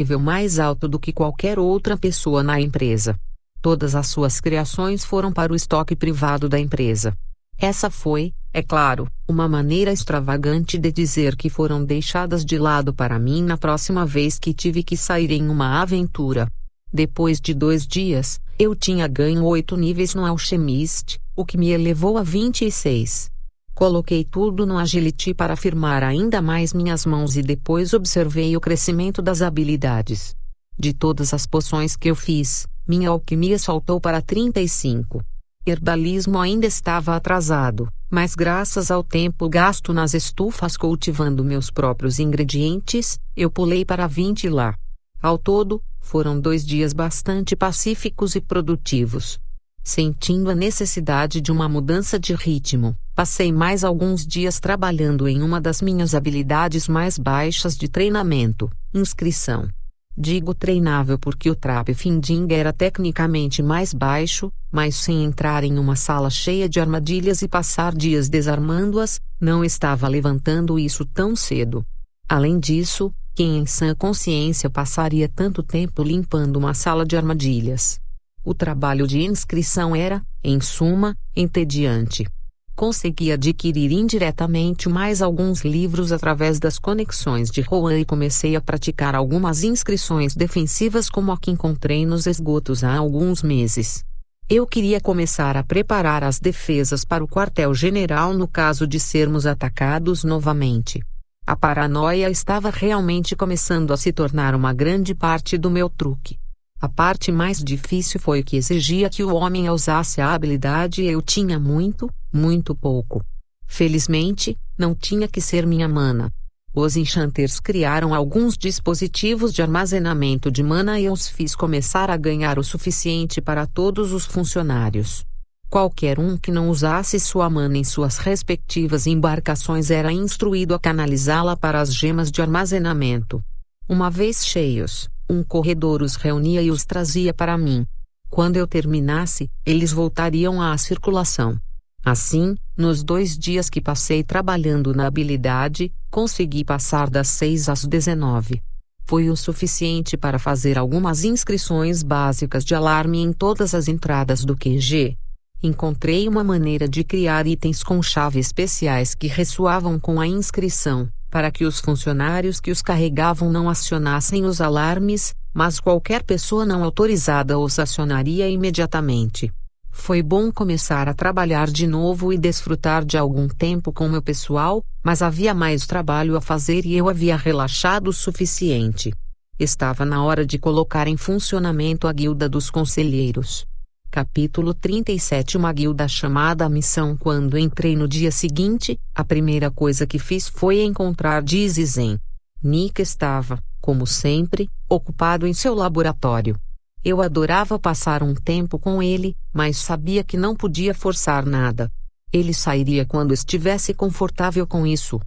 nível mais alto do que qualquer outra pessoa na empresa. Todas as suas criações foram para o estoque privado da empresa. Essa foi, é claro, uma maneira extravagante de dizer que foram deixadas de lado para mim na próxima vez que tive que sair em uma aventura. Depois de dois dias, eu tinha ganho oito níveis no Alchemist, o que me elevou a 26. Coloquei tudo no Agility para firmar ainda mais minhas mãos e depois observei o crescimento das habilidades. De todas as poções que eu fiz, minha alquimia saltou para 35. Herbalismo ainda estava atrasado, mas graças ao tempo gasto nas estufas cultivando meus próprios ingredientes, eu pulei para 20 lá. Ao todo, foram dois dias bastante pacíficos e produtivos. Sentindo a necessidade de uma mudança de ritmo, passei mais alguns dias trabalhando em uma das minhas habilidades mais baixas de treinamento, inscrição. Digo treinável porque o trap finding era tecnicamente mais baixo, mas sem entrar em uma sala cheia de armadilhas e passar dias desarmando-as, não estava levantando isso tão cedo. Além disso, quem em sã consciência passaria tanto tempo limpando uma sala de armadilhas? O trabalho de inscrição era, em suma, entediante. Consegui adquirir indiretamente mais alguns livros através das conexões de Rowan e comecei a praticar algumas inscrições defensivas como a que encontrei nos esgotos há alguns meses. Eu queria começar a preparar as defesas para o quartel-general no caso de sermos atacados novamente. A paranoia estava realmente começando a se tornar uma grande parte do meu truque. A parte mais difícil foi que exigia que o homem usasse a habilidade e eu tinha muito, muito pouco. Felizmente, não tinha que ser minha mana. Os enchanters criaram alguns dispositivos de armazenamento de mana e eu os fiz começar a ganhar o suficiente para todos os funcionários. Qualquer um que não usasse sua mana em suas respectivas embarcações era instruído a canalizá-la para as gemas de armazenamento. Uma vez cheios, um corredor os reunia e os trazia para mim. Quando eu terminasse, eles voltariam à circulação. Assim, nos dois dias que passei trabalhando na habilidade, consegui passar das 6 às 19. Foi o suficiente para fazer algumas inscrições básicas de alarme em todas as entradas do QG. Encontrei uma maneira de criar itens com chave especiais que ressoavam com a inscrição para que os funcionários que os carregavam não acionassem os alarmes, mas qualquer pessoa não autorizada os acionaria imediatamente. Foi bom começar a trabalhar de novo e desfrutar de algum tempo com meu pessoal, mas havia mais trabalho a fazer e eu havia relaxado o suficiente. Estava na hora de colocar em funcionamento a guilda dos conselheiros. Capítulo 37 Uma guilda chamada a missão Quando entrei no dia seguinte, a primeira coisa que fiz foi encontrar Dizzy Zen. Nick estava, como sempre, ocupado em seu laboratório. Eu adorava passar um tempo com ele, mas sabia que não podia forçar nada. Ele sairia quando estivesse confortável com isso.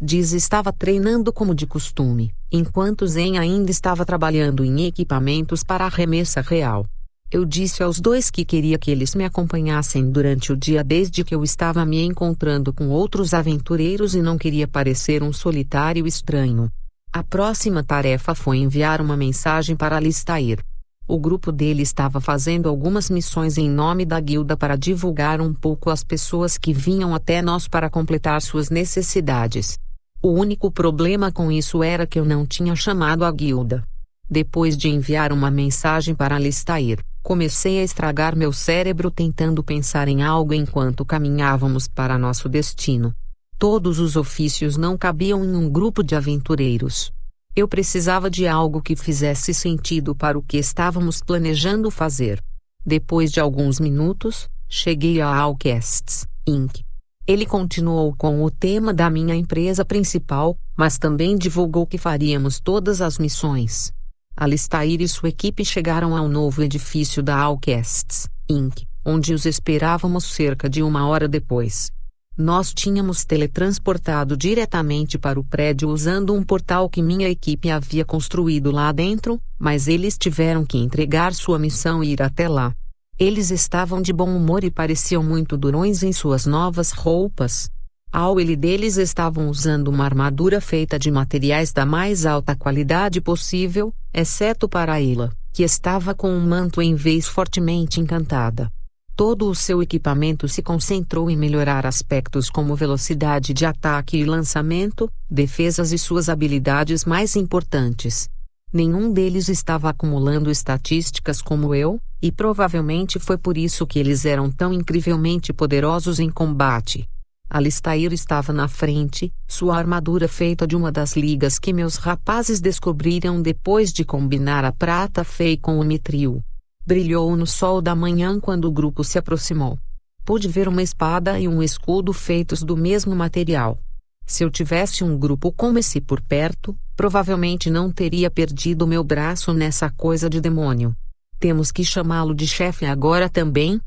Diz estava treinando como de costume, enquanto Zen ainda estava trabalhando em equipamentos para a remessa real. Eu disse aos dois que queria que eles me acompanhassem durante o dia desde que eu estava me encontrando com outros aventureiros e não queria parecer um solitário estranho. A próxima tarefa foi enviar uma mensagem para Alistair. O grupo dele estava fazendo algumas missões em nome da guilda para divulgar um pouco as pessoas que vinham até nós para completar suas necessidades. O único problema com isso era que eu não tinha chamado a guilda. Depois de enviar uma mensagem para Alistair, comecei a estragar meu cérebro tentando pensar em algo enquanto caminhávamos para nosso destino. Todos os ofícios não cabiam em um grupo de aventureiros. Eu precisava de algo que fizesse sentido para o que estávamos planejando fazer. Depois de alguns minutos, cheguei a Alcasts, Inc. Ele continuou com o tema da minha empresa principal, mas também divulgou que faríamos todas as missões. Alistair e sua equipe chegaram ao novo edifício da Alcasts, Inc., onde os esperávamos cerca de uma hora depois. Nós tínhamos teletransportado diretamente para o prédio usando um portal que minha equipe havia construído lá dentro, mas eles tiveram que entregar sua missão e ir até lá. Eles estavam de bom humor e pareciam muito durões em suas novas roupas. Ao ele deles estavam usando uma armadura feita de materiais da mais alta qualidade possível, exceto para Ela, que estava com um manto em vez fortemente encantada. Todo o seu equipamento se concentrou em melhorar aspectos como velocidade de ataque e lançamento, defesas e suas habilidades mais importantes. Nenhum deles estava acumulando estatísticas como eu, e provavelmente foi por isso que eles eram tão incrivelmente poderosos em combate. Alistair estava na frente, sua armadura feita de uma das ligas que meus rapazes descobriram depois de combinar a prata fei com o mitril. Brilhou no sol da manhã quando o grupo se aproximou. Pude ver uma espada e um escudo feitos do mesmo material. Se eu tivesse um grupo como esse por perto, provavelmente não teria perdido meu braço nessa coisa de demônio. Temos que chamá-lo de chefe agora também?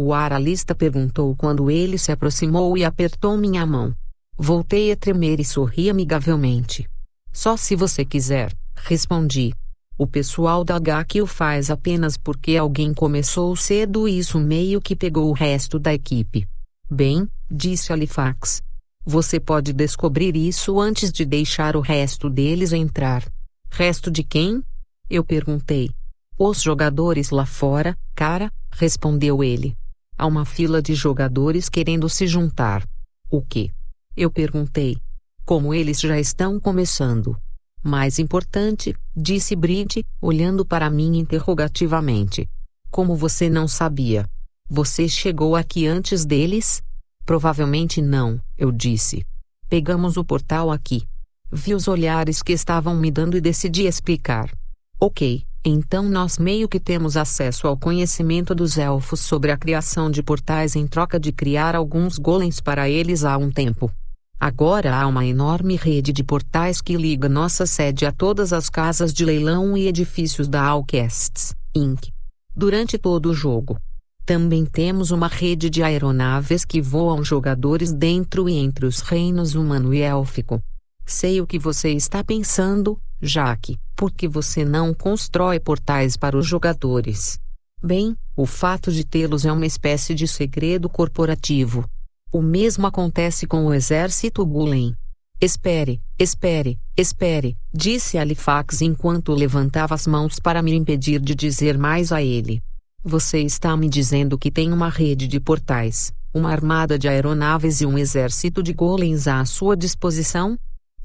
O aralista perguntou quando ele se aproximou e apertou minha mão. Voltei a tremer e sorri amigavelmente. Só se você quiser, respondi. O pessoal da HQ o faz apenas porque alguém começou cedo e isso meio que pegou o resto da equipe. Bem, disse Halifax. Você pode descobrir isso antes de deixar o resto deles entrar. Resto de quem? Eu perguntei. Os jogadores lá fora, cara, respondeu ele. Há uma fila de jogadores querendo se juntar. O que? Eu perguntei. Como eles já estão começando. Mais importante, disse Bridge, olhando para mim interrogativamente. Como você não sabia? Você chegou aqui antes deles? Provavelmente não, eu disse. Pegamos o portal aqui. Vi os olhares que estavam me dando e decidi explicar. Ok, então nós meio que temos acesso ao conhecimento dos elfos sobre a criação de portais em troca de criar alguns golems para eles há um tempo. Agora há uma enorme rede de portais que liga nossa sede a todas as casas de leilão e edifícios da Alcasts, Inc. Durante todo o jogo. Também temos uma rede de aeronaves que voam jogadores dentro e entre os reinos humano e élfico. Sei o que você está pensando, Por que você não constrói portais para os jogadores? Bem, o fato de tê-los é uma espécie de segredo corporativo. O mesmo acontece com o exército Gulen. Espere, espere, espere, disse Halifax enquanto levantava as mãos para me impedir de dizer mais a ele. Você está me dizendo que tem uma rede de portais, uma armada de aeronaves e um exército de golems à sua disposição?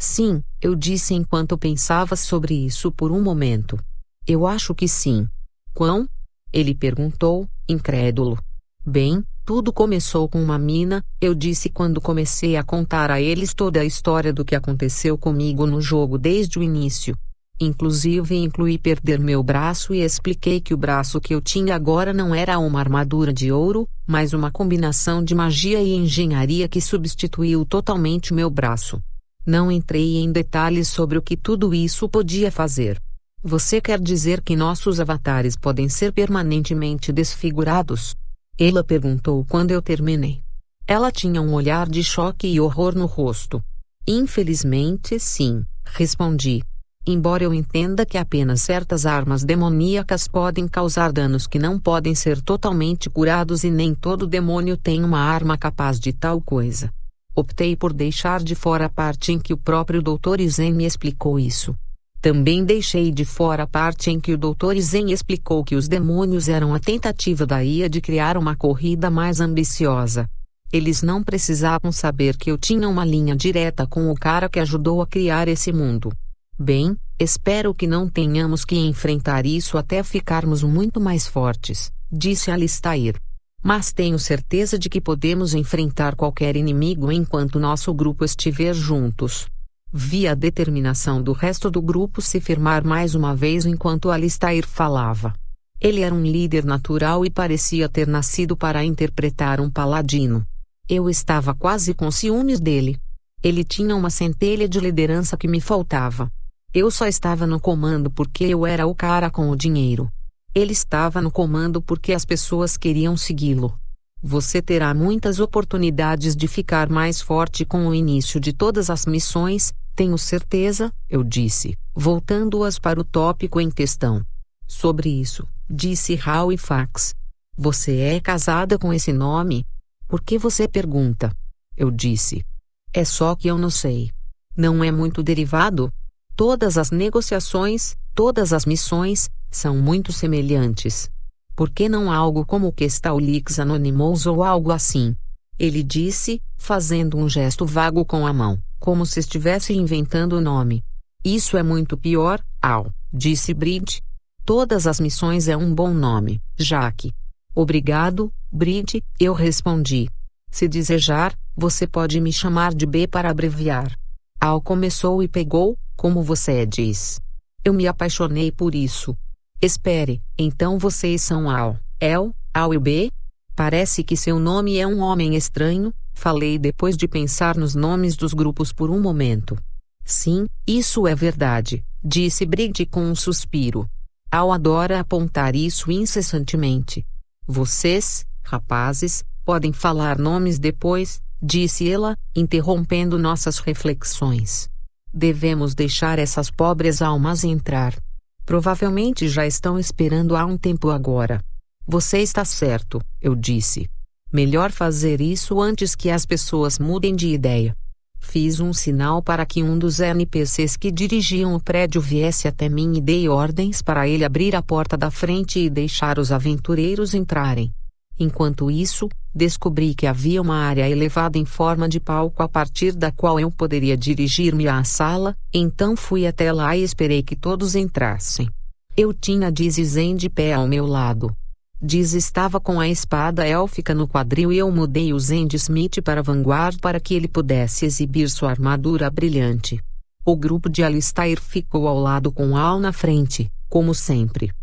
Sim, eu disse enquanto pensava sobre isso por um momento. Eu acho que sim. Quão? Ele perguntou, incrédulo. Bem, tudo começou com uma mina, eu disse quando comecei a contar a eles toda a história do que aconteceu comigo no jogo desde o início. Inclusive incluí perder meu braço e expliquei que o braço que eu tinha agora não era uma armadura de ouro, mas uma combinação de magia e engenharia que substituiu totalmente meu braço. Não entrei em detalhes sobre o que tudo isso podia fazer. Você quer dizer que nossos avatares podem ser permanentemente desfigurados? Ela perguntou quando eu terminei. Ela tinha um olhar de choque e horror no rosto. Infelizmente, sim, respondi. Embora eu entenda que apenas certas armas demoníacas podem causar danos que não podem ser totalmente curados e nem todo demônio tem uma arma capaz de tal coisa. Optei por deixar de fora a parte em que o próprio Dr. Zen me explicou isso. Também deixei de fora a parte em que o Dr. Zen explicou que os demônios eram a tentativa da IA de criar uma corrida mais ambiciosa. Eles não precisavam saber que eu tinha uma linha direta com o cara que ajudou a criar esse mundo. Bem, espero que não tenhamos que enfrentar isso até ficarmos muito mais fortes, disse Alistair. Mas tenho certeza de que podemos enfrentar qualquer inimigo enquanto nosso grupo estiver juntos. Vi a determinação do resto do grupo se firmar mais uma vez enquanto Alistair falava. Ele era um líder natural e parecia ter nascido para interpretar um paladino. Eu estava quase com ciúmes dele. Ele tinha uma centelha de liderança que me faltava. Eu só estava no comando porque eu era o cara com o dinheiro. Ele estava no comando porque as pessoas queriam segui-lo. Você terá muitas oportunidades de ficar mais forte com o início de todas as missões, tenho certeza, eu disse, voltando-as para o tópico em questão. Sobre isso, disse Howe Fax. Você é casada com esse nome? Por que você pergunta? Eu disse. É só que eu não sei. Não é muito derivado? Todas as negociações, todas as missões, são muito semelhantes. Por que não algo como o que está o Lix Anonymous ou algo assim? Ele disse, fazendo um gesto vago com a mão, como se estivesse inventando o nome. Isso é muito pior, Al, disse Bridge. Todas as missões é um bom nome, Jaque. Obrigado, Bridge, eu respondi. Se desejar, você pode me chamar de B para abreviar. Al começou e pegou, como você diz. Eu me apaixonei por isso. Espere, então vocês são Al, El, Al e B? Parece que seu nome é um homem estranho, falei depois de pensar nos nomes dos grupos por um momento. Sim, isso é verdade, disse Brigde com um suspiro. Al adora apontar isso incessantemente. Vocês, rapazes, podem falar nomes depois, disse ela, interrompendo nossas reflexões. Devemos deixar essas pobres almas entrar. Provavelmente já estão esperando há um tempo agora. Você está certo, eu disse. Melhor fazer isso antes que as pessoas mudem de ideia. Fiz um sinal para que um dos NPCs que dirigiam o prédio viesse até mim e dei ordens para ele abrir a porta da frente e deixar os aventureiros entrarem. Enquanto isso, descobri que havia uma área elevada em forma de palco a partir da qual eu poderia dirigir-me à sala, então fui até lá e esperei que todos entrassem. Eu tinha Dizzy Zen de pé ao meu lado. Diz estava com a espada élfica no quadril e eu mudei o Zend Smith para Vanguard para que ele pudesse exibir sua armadura brilhante. O grupo de Alistair ficou ao lado com Al na frente, como sempre.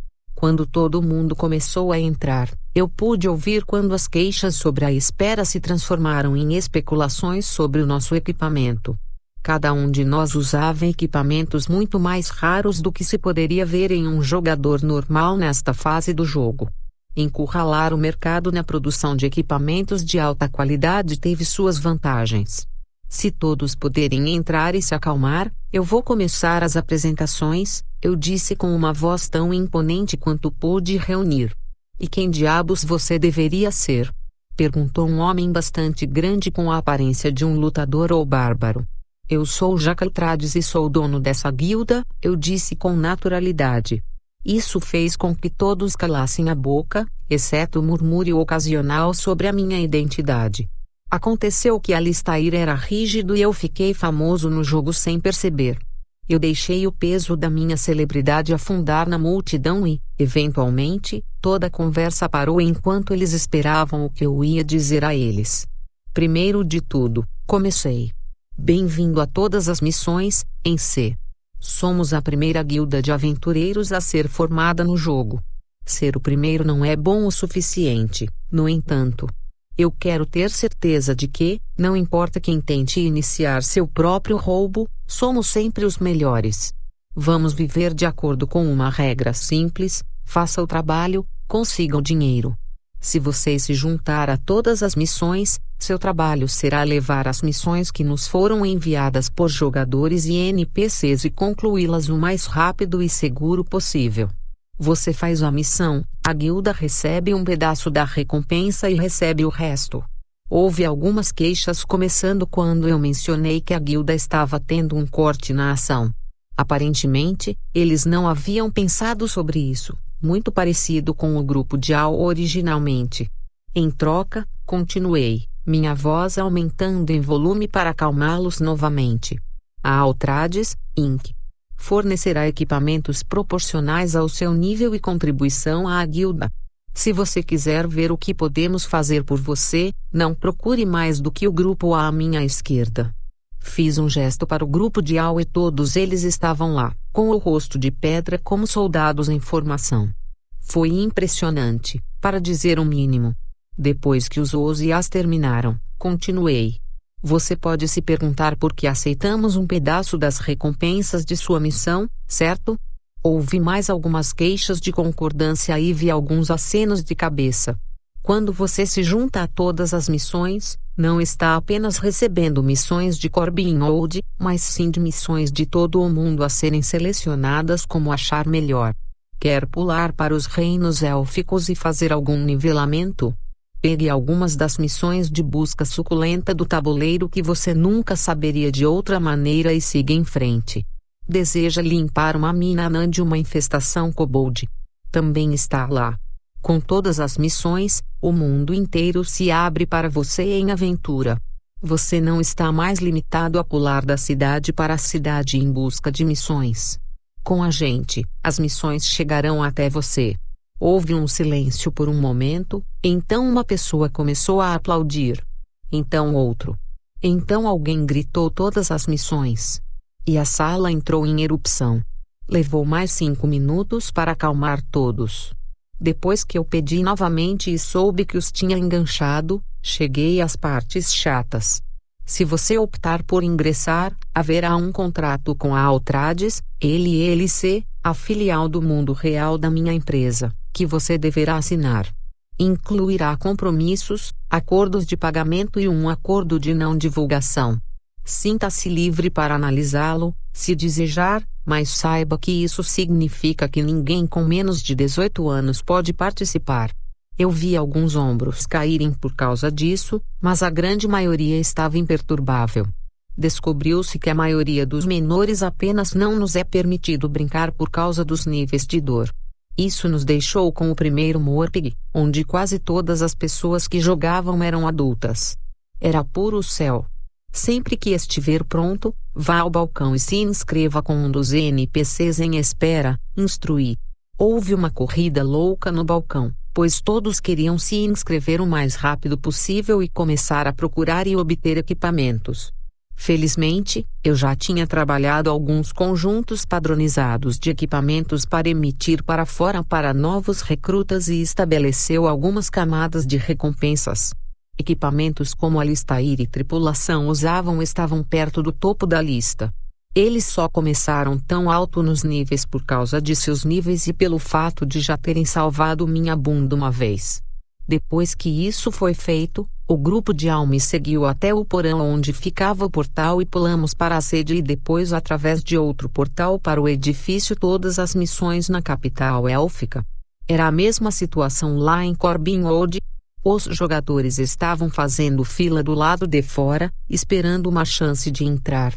Quando todo mundo começou a entrar, eu pude ouvir quando as queixas sobre a espera se transformaram em especulações sobre o nosso equipamento. Cada um de nós usava equipamentos muito mais raros do que se poderia ver em um jogador normal nesta fase do jogo. Encurralar o mercado na produção de equipamentos de alta qualidade teve suas vantagens. Se todos puderem entrar e se acalmar, eu vou começar as apresentações, eu disse com uma voz tão imponente quanto pude reunir. E quem diabos você deveria ser? Perguntou um homem bastante grande com a aparência de um lutador ou bárbaro. Eu sou Jacaltrades e sou dono dessa guilda, eu disse com naturalidade. Isso fez com que todos calassem a boca, exceto o murmúrio ocasional sobre a minha identidade. Aconteceu que Alistair era rígido e eu fiquei famoso no jogo sem perceber. Eu deixei o peso da minha celebridade afundar na multidão e, eventualmente, toda a conversa parou enquanto eles esperavam o que eu ia dizer a eles. Primeiro de tudo, comecei. Bem-vindo a todas as missões, em C. Somos a primeira guilda de aventureiros a ser formada no jogo. Ser o primeiro não é bom o suficiente, no entanto. Eu quero ter certeza de que, não importa quem tente iniciar seu próprio roubo, somos sempre os melhores. Vamos viver de acordo com uma regra simples: faça o trabalho, consiga o dinheiro. Se você se juntar a todas as missões, seu trabalho será levar as missões que nos foram enviadas por jogadores e NPCs e concluí-las o mais rápido e seguro possível. Você faz a missão, a guilda recebe um pedaço da recompensa e recebe o resto. Houve algumas queixas começando quando eu mencionei que a guilda estava tendo um corte na ação. Aparentemente, eles não haviam pensado sobre isso, muito parecido com o grupo de Al originalmente. Em troca, continuei, minha voz aumentando em volume para acalmá-los novamente. A Altrades, Inc. fornecerá equipamentos proporcionais ao seu nível e contribuição à guilda. Se você quiser ver o que podemos fazer por você, não procure mais do que o grupo à minha esquerda. Fiz um gesto para o grupo de Al e todos eles estavam lá, com o rosto de pedra como soldados em formação. Foi impressionante, para dizer o mínimo. Depois que os Ozias terminaram, continuei. Você pode se perguntar por que aceitamos um pedaço das recompensas de sua missão, certo? Houve mais algumas queixas de concordância e vi alguns acenos de cabeça. Quando você se junta a todas as missões, não está apenas recebendo missões de Corbin Old, mas sim de missões de todo o mundo a serem selecionadas como achar melhor. Quer pular para os reinos élficos e fazer algum nivelamento? Pegue algumas das missões de busca suculenta do tabuleiro que você nunca saberia de outra maneira e siga em frente. Deseja limpar uma mina anã de uma infestação kobold. Também está lá. Com todas as missões, o mundo inteiro se abre para você em aventura. Você não está mais limitado a pular da cidade para a cidade em busca de missões. Com a gente, as missões chegarão até você. Houve um silêncio por um momento, então uma pessoa começou a aplaudir. Então outro. Então alguém gritou todas as missões. E a sala entrou em erupção. Levou mais cinco minutos para acalmar todos. Depois que eu pedi novamente e soube que os tinha enganchado, cheguei às partes chatas. Se você optar por ingressar, haverá um contrato com a Altrades, LLC, a filial do mundo real da minha empresa, que você deverá assinar. Incluirá compromissos, acordos de pagamento e um acordo de não divulgação. Sinta-se livre para analisá-lo, se desejar, mas saiba que isso significa que ninguém com menos de 18 anos pode participar. Eu vi alguns ombros caírem por causa disso, mas a grande maioria estava imperturbável. Descobriu-se que a maioria dos menores apenas não nos é permitido brincar por causa dos níveis de dor. Isso nos deixou com o primeiro Morpig, onde quase todas as pessoas que jogavam eram adultas. Era puro céu. Sempre que estiver pronto, vá ao balcão e se inscreva com um dos NPCs em espera, instruí. Houve uma corrida louca no balcão, pois todos queriam se inscrever o mais rápido possível e começar a procurar e obter equipamentos. Felizmente, eu já tinha trabalhado alguns conjuntos padronizados de equipamentos para emitir para fora para novos recrutas e estabeleceu algumas camadas de recompensas. Equipamentos como Alistair e tripulação usavam estavam perto do topo da lista. Eles só começaram tão alto nos níveis por causa de seus níveis e pelo fato de já terem salvado minha bunda uma vez. Depois que isso foi feito, o grupo de Alme seguiu até o porão onde ficava o portal e pulamos para a sede e depois através de outro portal para o edifício todas as missões na capital élfica. Era a mesma situação lá em Corbin Old, os jogadores estavam fazendo fila do lado de fora, esperando uma chance de entrar.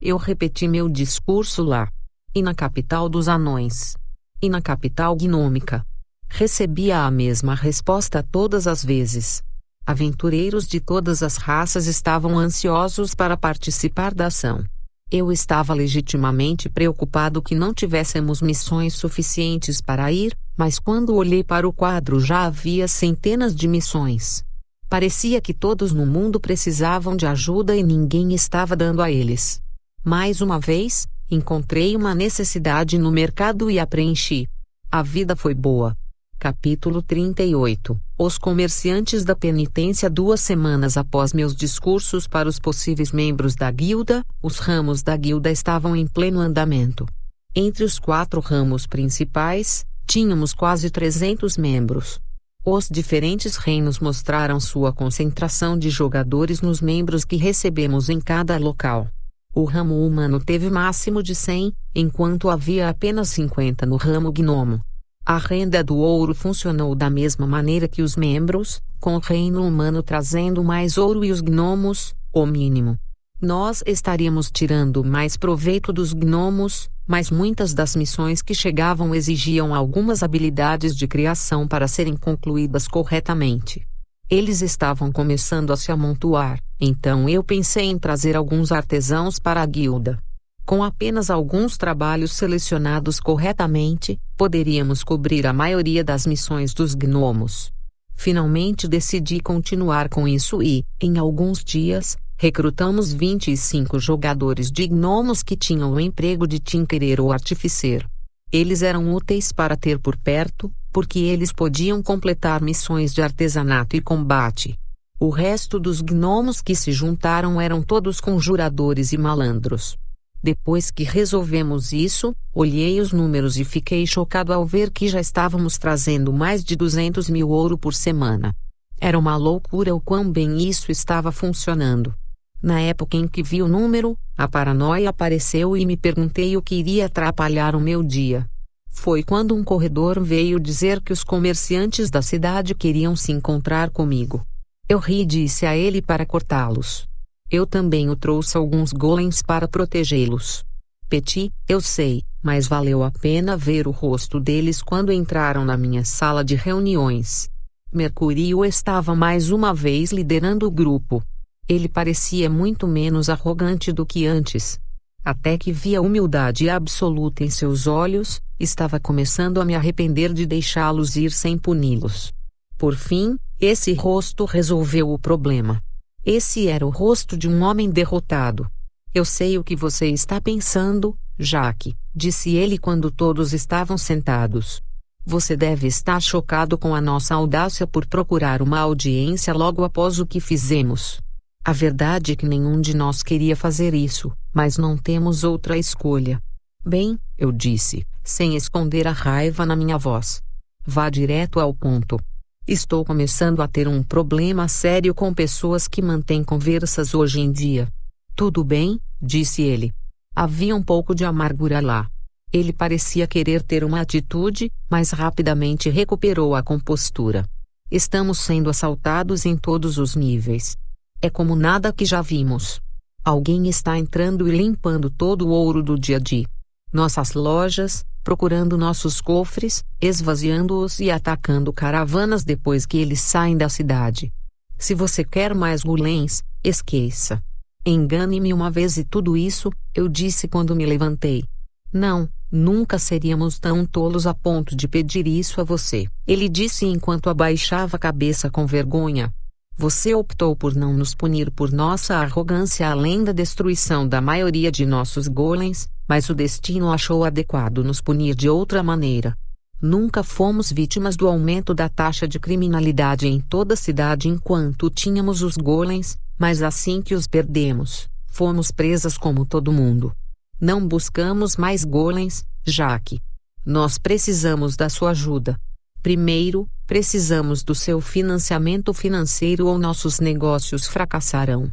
Eu repeti meu discurso lá. E na capital dos anões. E na capital gnômica. Recebia a mesma resposta todas as vezes. Aventureiros de todas as raças estavam ansiosos para participar da ação. Eu estava legitimamente preocupado que não tivéssemos missões suficientes para ir, mas quando olhei para o quadro já havia centenas de missões. Parecia que todos no mundo precisavam de ajuda e ninguém estava dando a eles. Mais uma vez, encontrei uma necessidade no mercado e a preenchi. A vida foi boa. Capítulo 38 Os comerciantes da penitência Duas semanas após meus discursos para os possíveis membros da guilda, os ramos da guilda estavam em pleno andamento. Entre os quatro ramos principais, tínhamos quase 300 membros. Os diferentes reinos mostraram sua concentração de jogadores nos membros que recebemos em cada local. O ramo humano teve máximo de 100, enquanto havia apenas 50 no ramo gnomo. A renda do ouro funcionou da mesma maneira que os membros, com o reino humano trazendo mais ouro e os gnomos, o mínimo. Nós estaríamos tirando mais proveito dos gnomos, mas muitas das missões que chegavam exigiam algumas habilidades de criação para serem concluídas corretamente. Eles estavam começando a se amontoar, então eu pensei em trazer alguns artesãos para a guilda. Com apenas alguns trabalhos selecionados corretamente, poderíamos cobrir a maioria das missões dos gnomos. Finalmente decidi continuar com isso e, em alguns dias, recrutamos 25 jogadores de gnomos que tinham o emprego de tinkerer ou artificer. Eles eram úteis para ter por perto, porque eles podiam completar missões de artesanato e combate. O resto dos gnomos que se juntaram eram todos conjuradores e malandros. Depois que resolvemos isso, olhei os números e fiquei chocado ao ver que já estávamos trazendo mais de 200 mil ouro por semana. Era uma loucura o quão bem isso estava funcionando. Na época em que vi o número, a paranoia apareceu e me perguntei o que iria atrapalhar o meu dia. Foi quando um corredor veio dizer que os comerciantes da cidade queriam se encontrar comigo. Eu ri e disse a ele para cortá-los. Eu também o trouxe alguns golems para protegê-los. Petit, eu sei, mas valeu a pena ver o rosto deles quando entraram na minha sala de reuniões. Mercurio estava mais uma vez liderando o grupo. Ele parecia muito menos arrogante do que antes. Até que vi a humildade absoluta em seus olhos, estava começando a me arrepender de deixá-los ir sem puni-los. Por fim, esse rosto resolveu o problema. Esse era o rosto de um homem derrotado. Eu sei o que você está pensando, Jaque, disse ele quando todos estavam sentados. Você deve estar chocado com a nossa audácia por procurar uma audiência logo após o que fizemos. A verdade é que nenhum de nós queria fazer isso, mas não temos outra escolha. Bem, eu disse, sem esconder a raiva na minha voz. Vá direto ao ponto. Estou começando a ter um problema sério com pessoas que mantêm conversas hoje em dia. Tudo bem, disse ele. Havia um pouco de amargura lá. Ele parecia querer ter uma atitude, mas rapidamente recuperou a compostura. Estamos sendo assaltados em todos os níveis. É como nada que já vimos. Alguém está entrando e limpando todo o ouro do dia a dia. Nossas lojas, procurando nossos cofres, esvaziando-os e atacando caravanas depois que eles saem da cidade. Se você quer mais gulens, esqueça. Engane-me uma vez e tudo isso, eu disse quando me levantei. Não, Nunca seríamos tão tolos a ponto de pedir isso a você, ele disse enquanto abaixava a cabeça com vergonha. Você optou por não nos punir por nossa arrogância além da destruição da maioria de nossos golems, mas o destino achou adequado nos punir de outra maneira. Nunca fomos vítimas do aumento da taxa de criminalidade em toda a cidade enquanto tínhamos os golems, mas assim que os perdemos, fomos presas como todo mundo. Não buscamos mais golems, Jaque. Nós precisamos da sua ajuda. Primeiro, precisamos do seu financiamento financeiro ou nossos negócios fracassarão.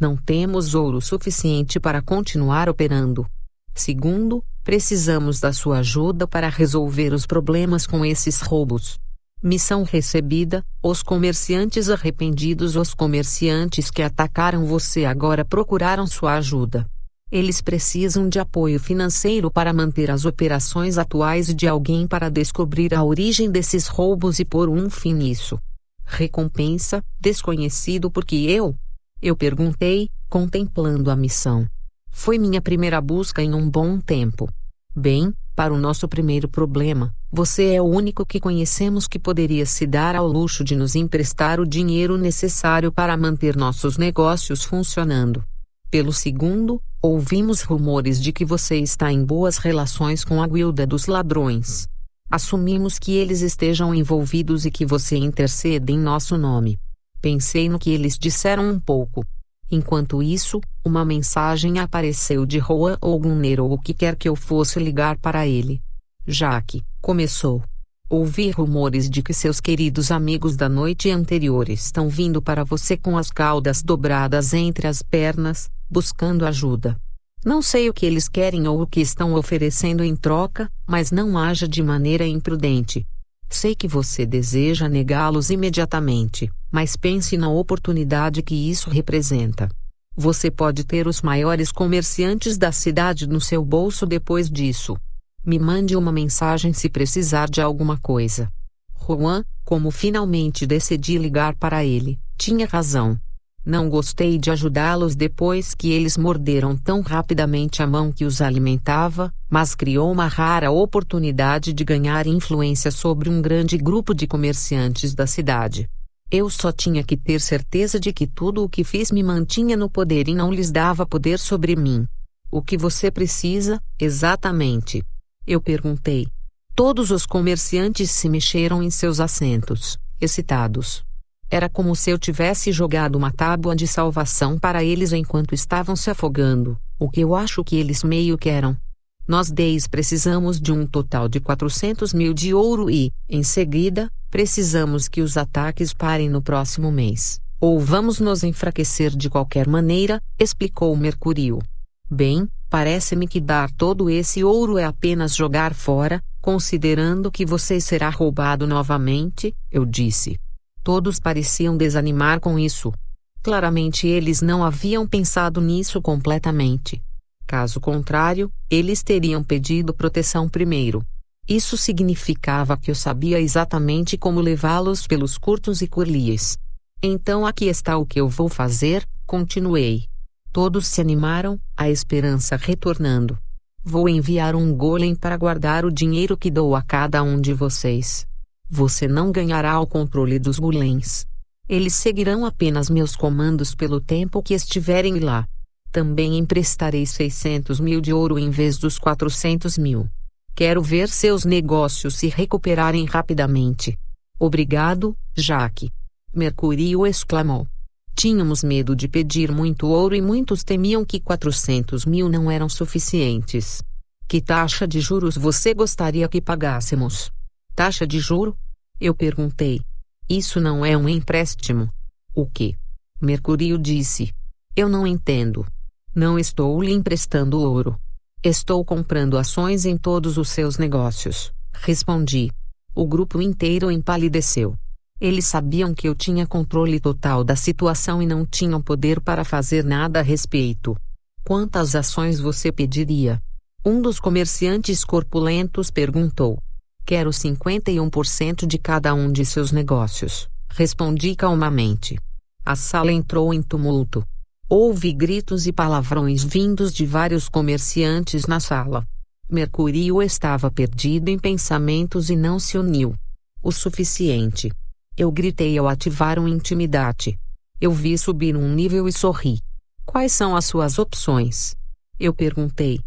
Não temos ouro suficiente para continuar operando. Segundo, precisamos da sua ajuda para resolver os problemas com esses roubos. Missão recebida: os comerciantes arrependidos, os comerciantes que atacaram você agora procuraram sua ajuda. Eles precisam de apoio financeiro para manter as operações atuais e de alguém para descobrir a origem desses roubos e pôr um fim nisso. Recompensa, desconhecido porque eu? Eu perguntei, contemplando a missão. Foi minha primeira busca em um bom tempo. Bem, para o nosso primeiro problema, você é o único que conhecemos que poderia se dar ao luxo de nos emprestar o dinheiro necessário para manter nossos negócios funcionando. Pelo segundo, ouvimos rumores de que você está em boas relações com a guilda dos ladrões. Assumimos que eles estejam envolvidos e que você intercede em nosso nome. Pensei no que eles disseram um pouco. Enquanto isso, uma mensagem apareceu de Juan Gunner ou o que quer que eu fosse ligar para ele. Jaque, começou. Ouvi rumores de que seus queridos amigos da noite anterior estão vindo para você com as caudas dobradas entre as pernas, buscando ajuda. Não sei o que eles querem ou o que estão oferecendo em troca, mas não haja de maneira imprudente. Sei que você deseja negá-los imediatamente, mas pense na oportunidade que isso representa. Você pode ter os maiores comerciantes da cidade no seu bolso depois disso. Me mande uma mensagem se precisar de alguma coisa. Juan, como finalmente decidi ligar para ele, tinha razão. Não gostei de ajudá-los depois que eles morderam tão rapidamente a mão que os alimentava, mas criou uma rara oportunidade de ganhar influência sobre um grande grupo de comerciantes da cidade. Eu só tinha que ter certeza de que tudo o que fiz me mantinha no poder e não lhes dava poder sobre mim. O que você precisa, exatamente? Eu perguntei. Todos os comerciantes se mexeram em seus assentos, excitados. Era como se eu tivesse jogado uma tábua de salvação para eles enquanto estavam se afogando, o que eu acho que eles meio que eram. Nós 10 precisamos de um total de 400 mil de ouro e, em seguida, precisamos que os ataques parem no próximo mês. Ou vamos nos enfraquecer de qualquer maneira, explicou Mercurio. Bem, Parece-me que dar todo esse ouro é apenas jogar fora, Considerando que você será roubado novamente, eu disse. Todos pareciam desanimar com isso. Claramente eles não haviam pensado nisso completamente. Caso contrário, eles teriam pedido proteção primeiro. Isso significava que eu sabia exatamente como levá-los pelos curtos e curlies. Então aqui está o que eu vou fazer, continuei. Todos se animaram, a esperança retornando. Vou enviar um golem para guardar o dinheiro que dou a cada um de vocês. Você não ganhará o controle dos golems. Eles seguirão apenas meus comandos pelo tempo que estiverem lá. Também emprestarei 600 mil de ouro em vez dos 400 mil. Quero ver seus negócios se recuperarem rapidamente. Obrigado, Jaque. Mercurio exclamou. Tínhamos medo de pedir muito ouro e muitos temiam que 400 mil não eram suficientes. Que taxa de juros você gostaria que pagássemos? Taxa de juro? Eu perguntei. Isso não é um empréstimo. O que? Mercurio disse. Eu não entendo. Não estou lhe emprestando ouro. Estou comprando ações em todos os seus negócios, respondi. O grupo inteiro empalideceu. Eles sabiam que eu tinha controle total da situação e não tinham poder para fazer nada a respeito. Quantas ações você pediria? Um dos comerciantes corpulentos perguntou. Quero 51% de cada um de seus negócios, respondi calmamente. A sala entrou em tumulto. Houve gritos e palavrões vindos de vários comerciantes na sala. Mercurio estava perdido em pensamentos e não se uniu. O suficiente. Eu gritei ao ativar um intimidade. Eu vi subir um nível e sorri. Quais são as suas opções? Eu perguntei.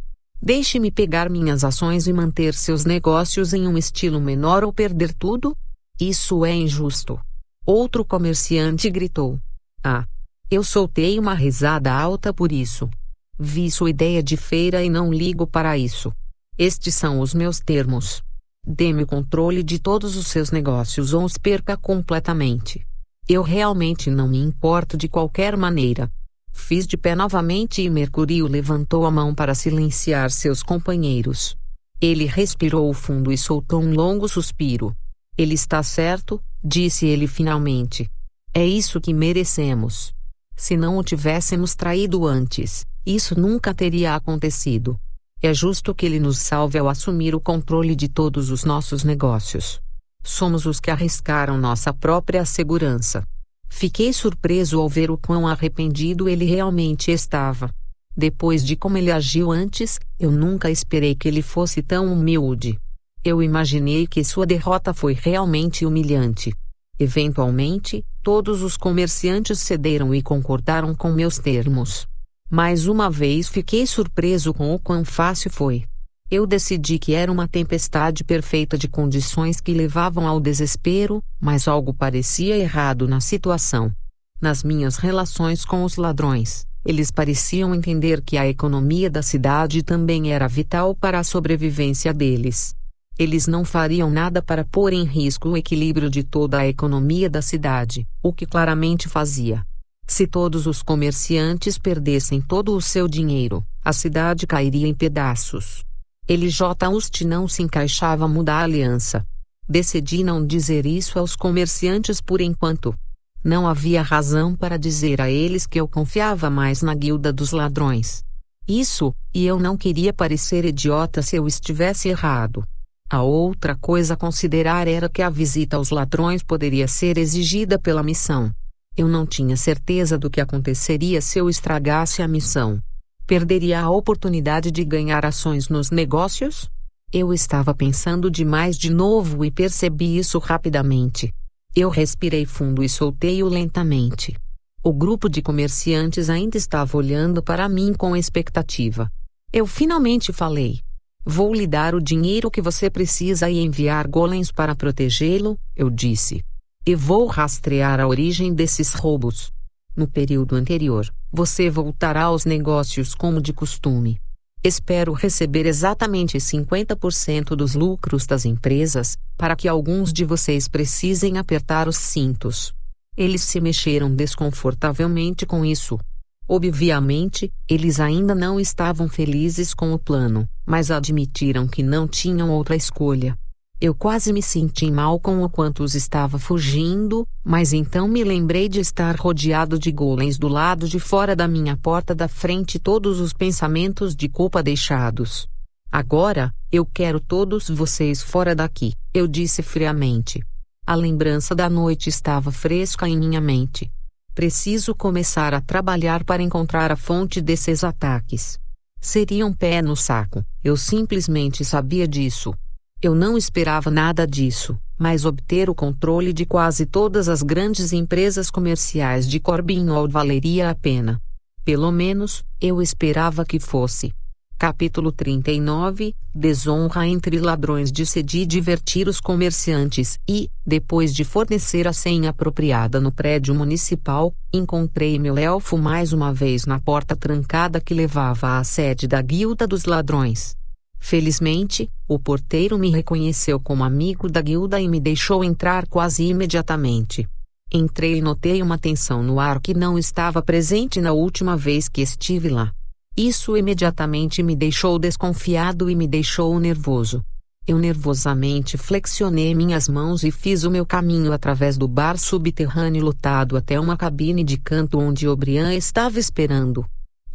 Deixe-me pegar minhas ações e manter seus negócios em um estilo menor ou perder tudo? Isso é injusto. Outro comerciante gritou. Ah! Eu soltei uma risada alta por isso. Vi sua ideia de feira e não ligo para isso. Estes são os meus termos. Dê-me o controle de todos os seus negócios ou os perca completamente. Eu realmente não me importo de qualquer maneira. Fiz de pé novamente e Mercurio levantou a mão para silenciar seus companheiros. Ele respirou fundo e soltou um longo suspiro. Ele está certo, disse ele finalmente. É isso que merecemos. Se não o tivéssemos traído antes, isso nunca teria acontecido. É justo que ele nos salve ao assumir o controle de todos os nossos negócios. Somos os que arriscaram nossa própria segurança. Fiquei surpreso ao ver o quão arrependido ele realmente estava. Depois de como ele agiu antes, eu nunca esperei que ele fosse tão humilde. Eu imaginei que sua derrota foi realmente humilhante. Eventualmente, todos os comerciantes cederam e concordaram com meus termos. Mais uma vez fiquei surpreso com o quão fácil foi. Eu decidi que era uma tempestade perfeita de condições que levavam ao desespero, mas algo parecia errado na situação. Nas minhas relações com os ladrões, eles pareciam entender que a economia da cidade também era vital para a sobrevivência deles. Eles não fariam nada para pôr em risco o equilíbrio de toda a economia da cidade, o que claramente fazia. Se todos os comerciantes perdessem todo o seu dinheiro, a cidade cairia em pedaços. J. Ust não se encaixava mudar a aliança. Decidi não dizer isso aos comerciantes por enquanto. Não havia razão para dizer a eles que eu confiava mais na guilda dos ladrões. Isso, e eu não queria parecer idiota se eu estivesse errado. A outra coisa a considerar era que a visita aos ladrões poderia ser exigida pela missão. Eu não tinha certeza do que aconteceria se eu estragasse a missão. Perderia a oportunidade de ganhar ações nos negócios? Eu estava pensando demais de novo e percebi isso rapidamente. Eu respirei fundo e soltei-o lentamente. O grupo de comerciantes ainda estava olhando para mim com expectativa. Eu finalmente falei. Vou lhe dar o dinheiro que você precisa e enviar golems para protegê-lo, eu disse. E vou rastrear a origem desses roubos. No período anterior, você voltará aos negócios como de costume. Espero receber exatamente 50% dos lucros das empresas, para que alguns de vocês precisem apertar os cintos. Eles se mexeram desconfortavelmente com isso. Obviamente, eles ainda não estavam felizes com o plano, mas admitiram que não tinham outra escolha. Eu quase me senti mal com o quanto os estava fugindo, mas então me lembrei de estar rodeado de golems do lado de fora da minha porta da frente todos os pensamentos de culpa deixados. Agora, eu quero todos vocês fora daqui, eu disse friamente. A lembrança da noite estava fresca em minha mente. Preciso começar a trabalhar para encontrar a fonte desses ataques. Seria um pé no saco, eu simplesmente sabia disso. Eu não esperava nada disso, mas obter o controle de quase todas as grandes empresas comerciais de Corbignol valeria a pena. Pelo menos, eu esperava que fosse. Capítulo 39 Desonra entre ladrões Decidi divertir os comerciantes e, depois de fornecer a senha apropriada no prédio municipal, encontrei meu elfo mais uma vez na porta trancada que levava à sede da Guilda dos Ladrões. Felizmente, o porteiro me reconheceu como amigo da guilda e me deixou entrar quase imediatamente. Entrei e notei uma tensão no ar que não estava presente na última vez que estive lá. Isso imediatamente me deixou desconfiado e me deixou nervoso. Eu nervosamente flexionei minhas mãos e fiz o meu caminho através do bar subterrâneo lotado até uma cabine de canto onde Obrian estava esperando.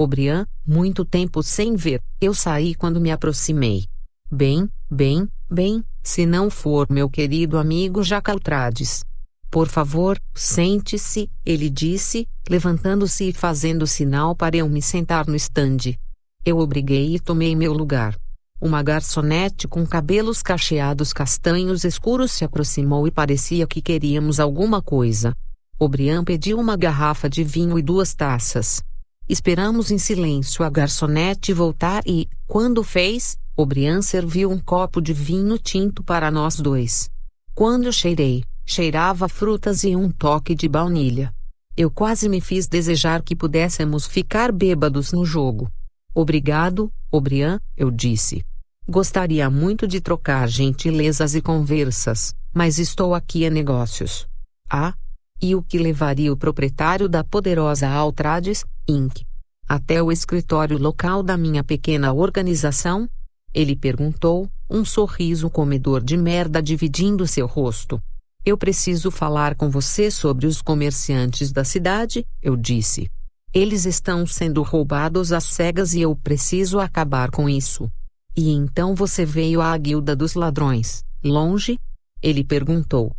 Obrian, muito tempo sem ver, eu saí quando me aproximei. Bem, bem, bem, se não for meu querido amigo Jacaltrades. Por favor, sente-se, ele disse, levantando-se e fazendo sinal para eu me sentar no estande. Eu obriguei e tomei meu lugar. Uma garçonete com cabelos cacheados castanhos escuros se aproximou e parecia que queríamos alguma coisa. Obrian pediu uma garrafa de vinho e duas taças. Esperamos em silêncio a garçonete voltar e, quando fez, Obrian serviu um copo de vinho tinto para nós dois. Quando cheirei, cheirava frutas e um toque de baunilha. Eu quase me fiz desejar que pudéssemos ficar bêbados no jogo. Obrigado, Obrian, eu disse. Gostaria muito de trocar gentilezas e conversas, mas estou aqui a negócios. Ah, e o que levaria o proprietário da poderosa Altrades, Inc. até o escritório local da minha pequena organização? Ele perguntou, um sorriso comedor de merda dividindo seu rosto. Eu preciso falar com você sobre os comerciantes da cidade, eu disse. Eles estão sendo roubados às cegas e eu preciso acabar com isso. E então você veio à guilda dos ladrões, longe? Ele perguntou.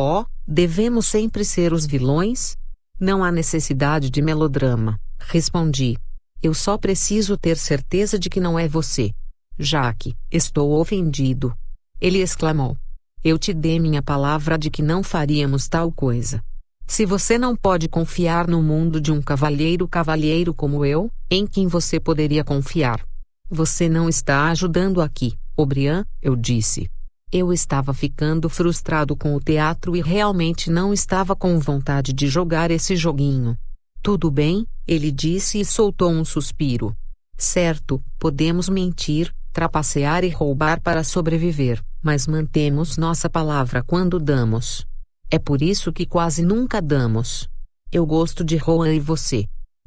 Oh, devemos sempre ser os vilões? Não há necessidade de melodrama, respondi. Eu só preciso ter certeza de que não é você. Jaque, estou ofendido. Ele exclamou. Eu te dei minha palavra de que não faríamos tal coisa. Se você não pode confiar no mundo de um cavalheiro cavalheiro como eu, em quem você poderia confiar? Você não está ajudando aqui, Obrian, eu disse. Eu estava ficando frustrado com o teatro e realmente não estava com vontade de jogar esse joguinho. Tudo bem, ele disse e soltou um suspiro. Certo, podemos mentir, trapacear e roubar para sobreviver, mas mantemos nossa palavra quando damos. É por isso que quase nunca damos. Eu gosto de Rohan e você.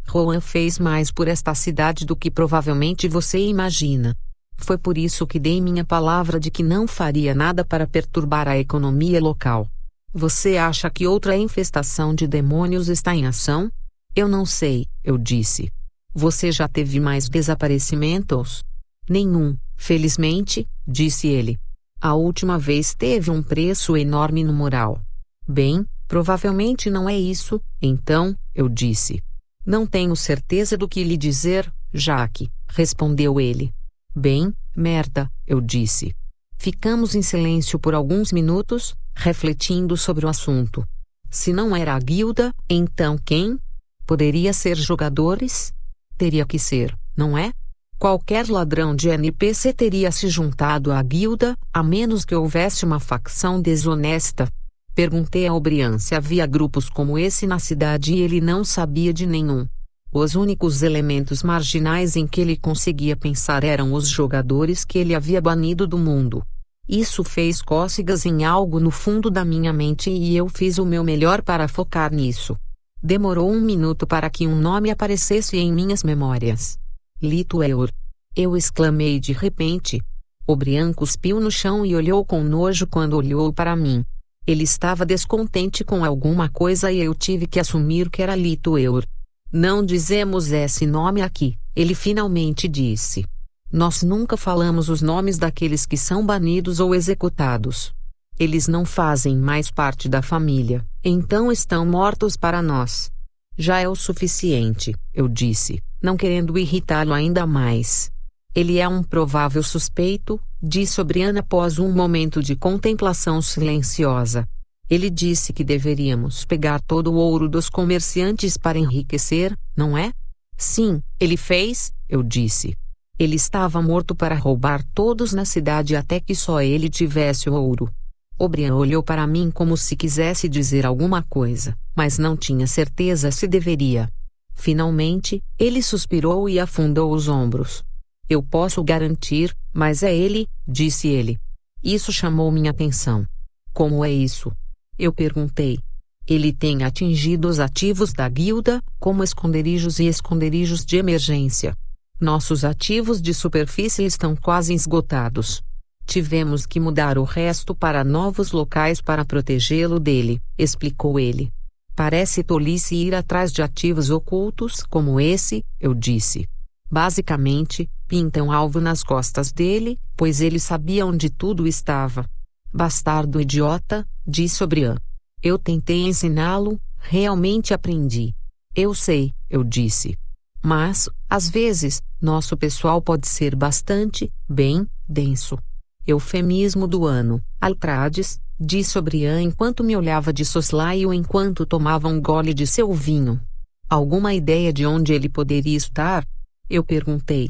Rohan fez mais por esta cidade do que provavelmente você imagina. Foi por isso que dei minha palavra de que não faria nada para perturbar a economia local. Você acha que outra infestação de demônios está em ação? Eu não sei, eu disse. Você já teve mais desaparecimentos? Nenhum, felizmente, disse ele. A última vez teve um preço enorme no moral. Bem, provavelmente não é isso, então, eu disse. Não tenho certeza do que lhe dizer, Jaque, respondeu ele. Bem, merda, eu disse. Ficamos em silêncio por alguns minutos, refletindo sobre o assunto. Se não era a guilda, então quem? Poderia ser jogadores? Teria que ser, não é? Qualquer ladrão de NPC teria se juntado à guilda, a menos que houvesse uma facção desonesta. Perguntei a Obrian se havia grupos como esse na cidade e ele não sabia de nenhum. Os únicos elementos marginais em que ele conseguia pensar eram os jogadores que ele havia banido do mundo. Isso fez cócegas em algo no fundo da minha mente e eu fiz o meu melhor para focar nisso. Demorou um minuto para que um nome aparecesse em minhas memórias. Lito Eur. Eu exclamei de repente. O Brian cuspiu no chão e olhou com nojo quando olhou para mim. Ele estava descontente com alguma coisa e eu tive que assumir que era Lito Eur. Não dizemos esse nome aqui, ele finalmente disse. Nós nunca falamos os nomes daqueles que são banidos ou executados. Eles não fazem mais parte da família, então estão mortos para nós. Já é o suficiente, eu disse, não querendo irritá-lo ainda mais. Ele é um provável suspeito, disse Briana após um momento de contemplação silenciosa. Ele disse que deveríamos pegar todo o ouro dos comerciantes para enriquecer, não é? Sim, ele fez, eu disse. Ele estava morto para roubar todos na cidade até que só ele tivesse o ouro. O'Brien olhou para mim como se quisesse dizer alguma coisa, mas não tinha certeza se deveria. Finalmente, ele suspirou e afundou os ombros. Eu posso garantir, mas é ele, disse ele. Isso chamou minha atenção. Como é isso? Eu perguntei. Ele tem atingido os ativos da guilda, como esconderijos e esconderijos de emergência. Nossos ativos de superfície estão quase esgotados. Tivemos que mudar o resto para novos locais para protegê-lo dele, explicou ele. Parece tolice ir atrás de ativos ocultos como esse, eu disse. Basicamente, pintam alvo nas costas dele, pois ele sabia onde tudo estava. Bastardo idiota, disse Obrian. Eu tentei ensiná-lo, realmente aprendi. Eu sei, eu disse. Mas, às vezes, nosso pessoal pode ser bastante, bem, denso. Eufemismo do ano, Altrades, disse Obrian enquanto me olhava de soslaio enquanto tomava um gole de seu vinho. Alguma ideia de onde ele poderia estar? Eu perguntei.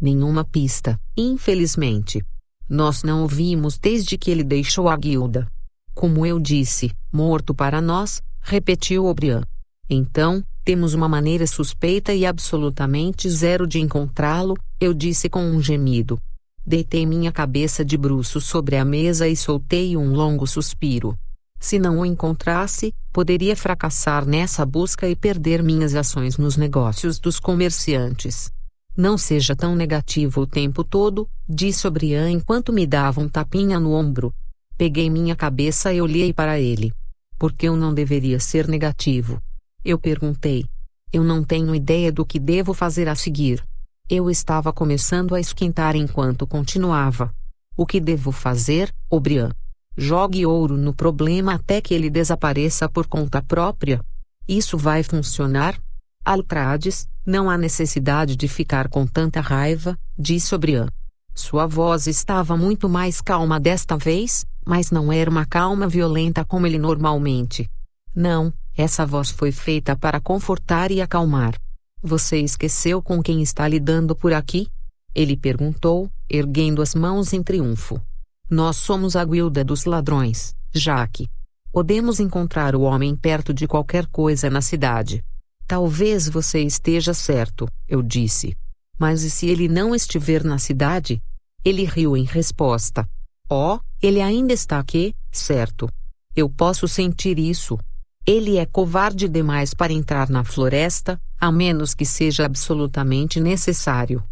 Nenhuma pista, infelizmente. Nós não o vimos desde que ele deixou a guilda. Como eu disse, morto para nós, repetiu Obrian. Então, temos uma maneira suspeita e absolutamente zero de encontrá-lo, eu disse com um gemido. Deitei minha cabeça de bruço sobre a mesa e soltei um longo suspiro. Se não o encontrasse, poderia fracassar nessa busca e perder minhas ações nos negócios dos comerciantes. Não seja tão negativo o tempo todo, disse Obrian enquanto me dava um tapinha no ombro. Peguei minha cabeça e olhei para ele. Por que eu não deveria ser negativo? Eu perguntei. Eu não tenho ideia do que devo fazer a seguir. Eu estava começando a esquentar enquanto continuava. O que devo fazer, Obrian? Jogue ouro no problema até que ele desapareça por conta própria. Isso vai funcionar? Altrades, não há necessidade de ficar com tanta raiva, disse Obrian. Sua voz estava muito mais calma desta vez, mas não era uma calma violenta como ele normalmente. Não, essa voz foi feita para confortar e acalmar. Você esqueceu com quem está lidando por aqui? Ele perguntou, erguendo as mãos em triunfo. Nós somos a guilda dos ladrões, Jaque. Podemos encontrar o homem perto de qualquer coisa na cidade. Talvez você esteja certo, eu disse. Mas e se ele não estiver na cidade? Ele riu em resposta. Oh, ele ainda está aqui, certo. Eu posso sentir isso, ele é covarde demais para entrar na floresta, a menos que seja absolutamente necessário.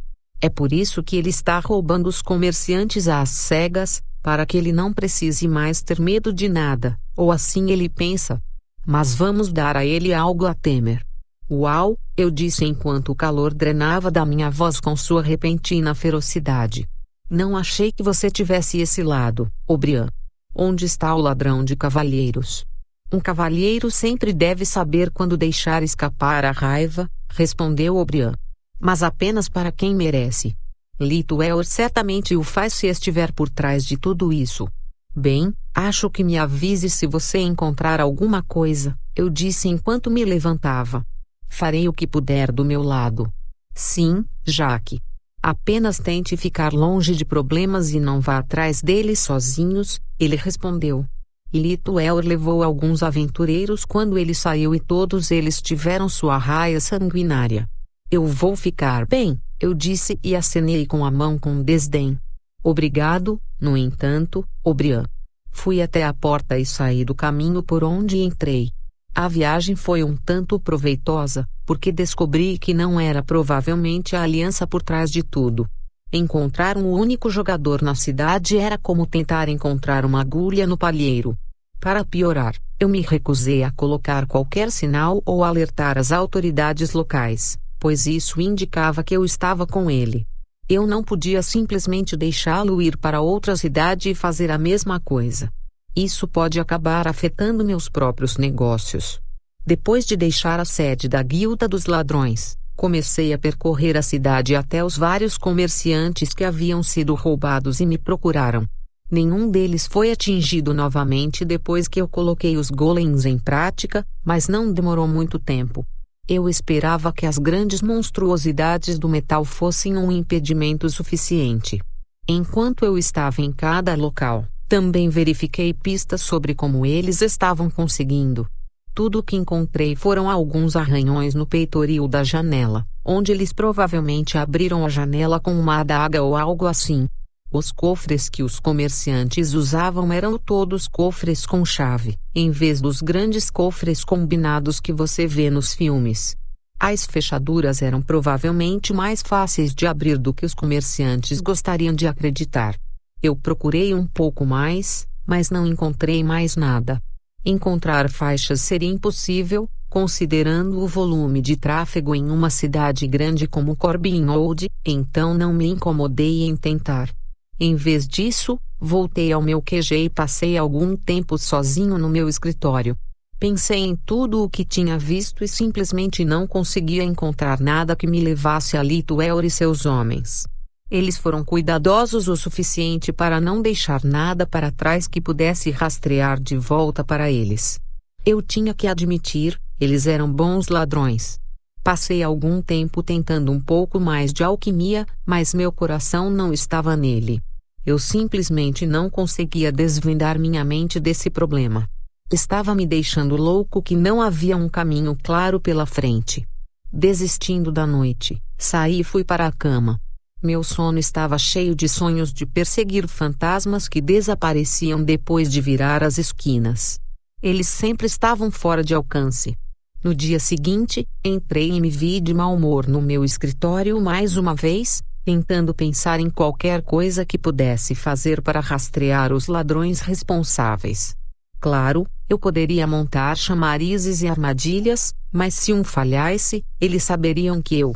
É por isso que ele está roubando os comerciantes às cegas, para que ele não precise mais ter medo de nada, ou assim ele pensa. Mas vamos dar a ele algo a temer. Uau, eu disse enquanto o calor drenava da minha voz com sua repentina ferocidade. Não achei que você tivesse esse lado, Obrian. Onde está o ladrão de cavalheiros? Um cavalheiro sempre deve saber quando deixar escapar a raiva, respondeu Obrian. Mas apenas para quem merece. Lituel certamente o faz se estiver por trás de tudo isso. Bem, acho que me avise se você encontrar alguma coisa, eu disse enquanto me levantava. Farei o que puder do meu lado. Sim, Jaque. Apenas tente ficar longe de problemas e não vá atrás deles sozinhos, ele respondeu. Lituel levou alguns aventureiros quando ele saiu e todos eles tiveram sua raia sanguinária. Eu vou ficar bem, eu disse e acenei com a mão com desdém. Obrigado, no entanto, Obrian. Fui até a porta e saí do caminho por onde entrei. A viagem foi um tanto proveitosa, porque descobri que não era provavelmente a aliança por trás de tudo. Encontrar um único jogador na cidade era como tentar encontrar uma agulha no palheiro. Para piorar, eu me recusei a colocar qualquer sinal ou alertar as autoridades locais, pois isso indicava que eu estava com ele. Eu não podia simplesmente deixá-lo ir para outra cidade e fazer a mesma coisa. Isso pode acabar afetando meus próprios negócios. Depois de deixar a sede da Guilda dos Ladrões, comecei a percorrer a cidade até os vários comerciantes que haviam sido roubados e me procuraram. Nenhum deles foi atingido novamente depois que eu coloquei os golems em prática, mas não demorou muito tempo. Eu esperava que as grandes monstruosidades do metal fossem um impedimento suficiente. Enquanto eu estava em cada local, também verifiquei pistas sobre como eles estavam conseguindo. Tudo o que encontrei foram alguns arranhões no peitoril da janela, onde eles provavelmente abriram a janela com uma adaga ou algo assim. Os cofres que os comerciantes usavam eram todos cofres com chave, em vez dos grandes cofres combinados que você vê nos filmes. As fechaduras eram provavelmente mais fáceis de abrir do que os comerciantes gostariam de acreditar. Eu procurei um pouco mais, mas não encontrei mais nada. Encontrar faixas seria impossível, considerando o volume de tráfego em uma cidade grande como Corbin Old, então não me incomodei em tentar. Em vez disso, voltei ao meu QG e passei algum tempo sozinho no meu escritório. Pensei em tudo o que tinha visto e simplesmente não conseguia encontrar nada que me levasse a Lituel e seus homens. Eles foram cuidadosos o suficiente para não deixar nada para trás que pudesse rastrear de volta para eles. Eu tinha que admitir, eles eram bons ladrões. Passei algum tempo tentando um pouco mais de alquimia, mas meu coração não estava nele. Eu simplesmente não conseguia desvendar minha mente desse problema. Estava me deixando louco que não havia um caminho claro pela frente. Desistindo da noite, saí e fui para a cama. Meu sono estava cheio de sonhos de perseguir fantasmas que desapareciam depois de virar as esquinas. Eles sempre estavam fora de alcance. No dia seguinte, entrei e me vi de mau humor no meu escritório mais uma vez, tentando pensar em qualquer coisa que pudesse fazer para rastrear os ladrões responsáveis. Claro, eu poderia montar chamarizes e armadilhas, mas se um falhasse, eles saberiam que eu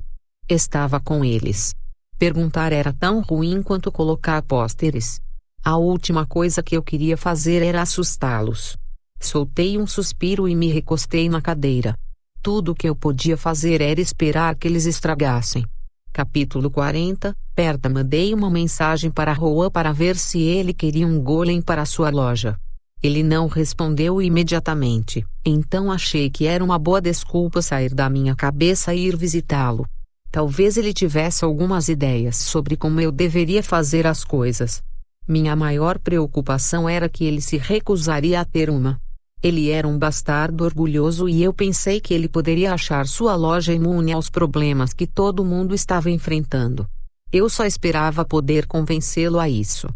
estava com eles. Perguntar era tão ruim quanto colocar pôsteres. A última coisa que eu queria fazer era assustá-los. Soltei um suspiro e me recostei na cadeira. Tudo o que eu podia fazer era esperar que eles estragassem. Capítulo 40 Perta mandei uma mensagem para Roa para ver se ele queria um golem para sua loja. Ele não respondeu imediatamente, então achei que era uma boa desculpa sair da minha cabeça e ir visitá-lo. Talvez ele tivesse algumas ideias sobre como eu deveria fazer as coisas. Minha maior preocupação era que ele se recusaria a ter uma. Ele era um bastardo orgulhoso e eu pensei que ele poderia achar sua loja imune aos problemas que todo mundo estava enfrentando. Eu só esperava poder convencê-lo a isso.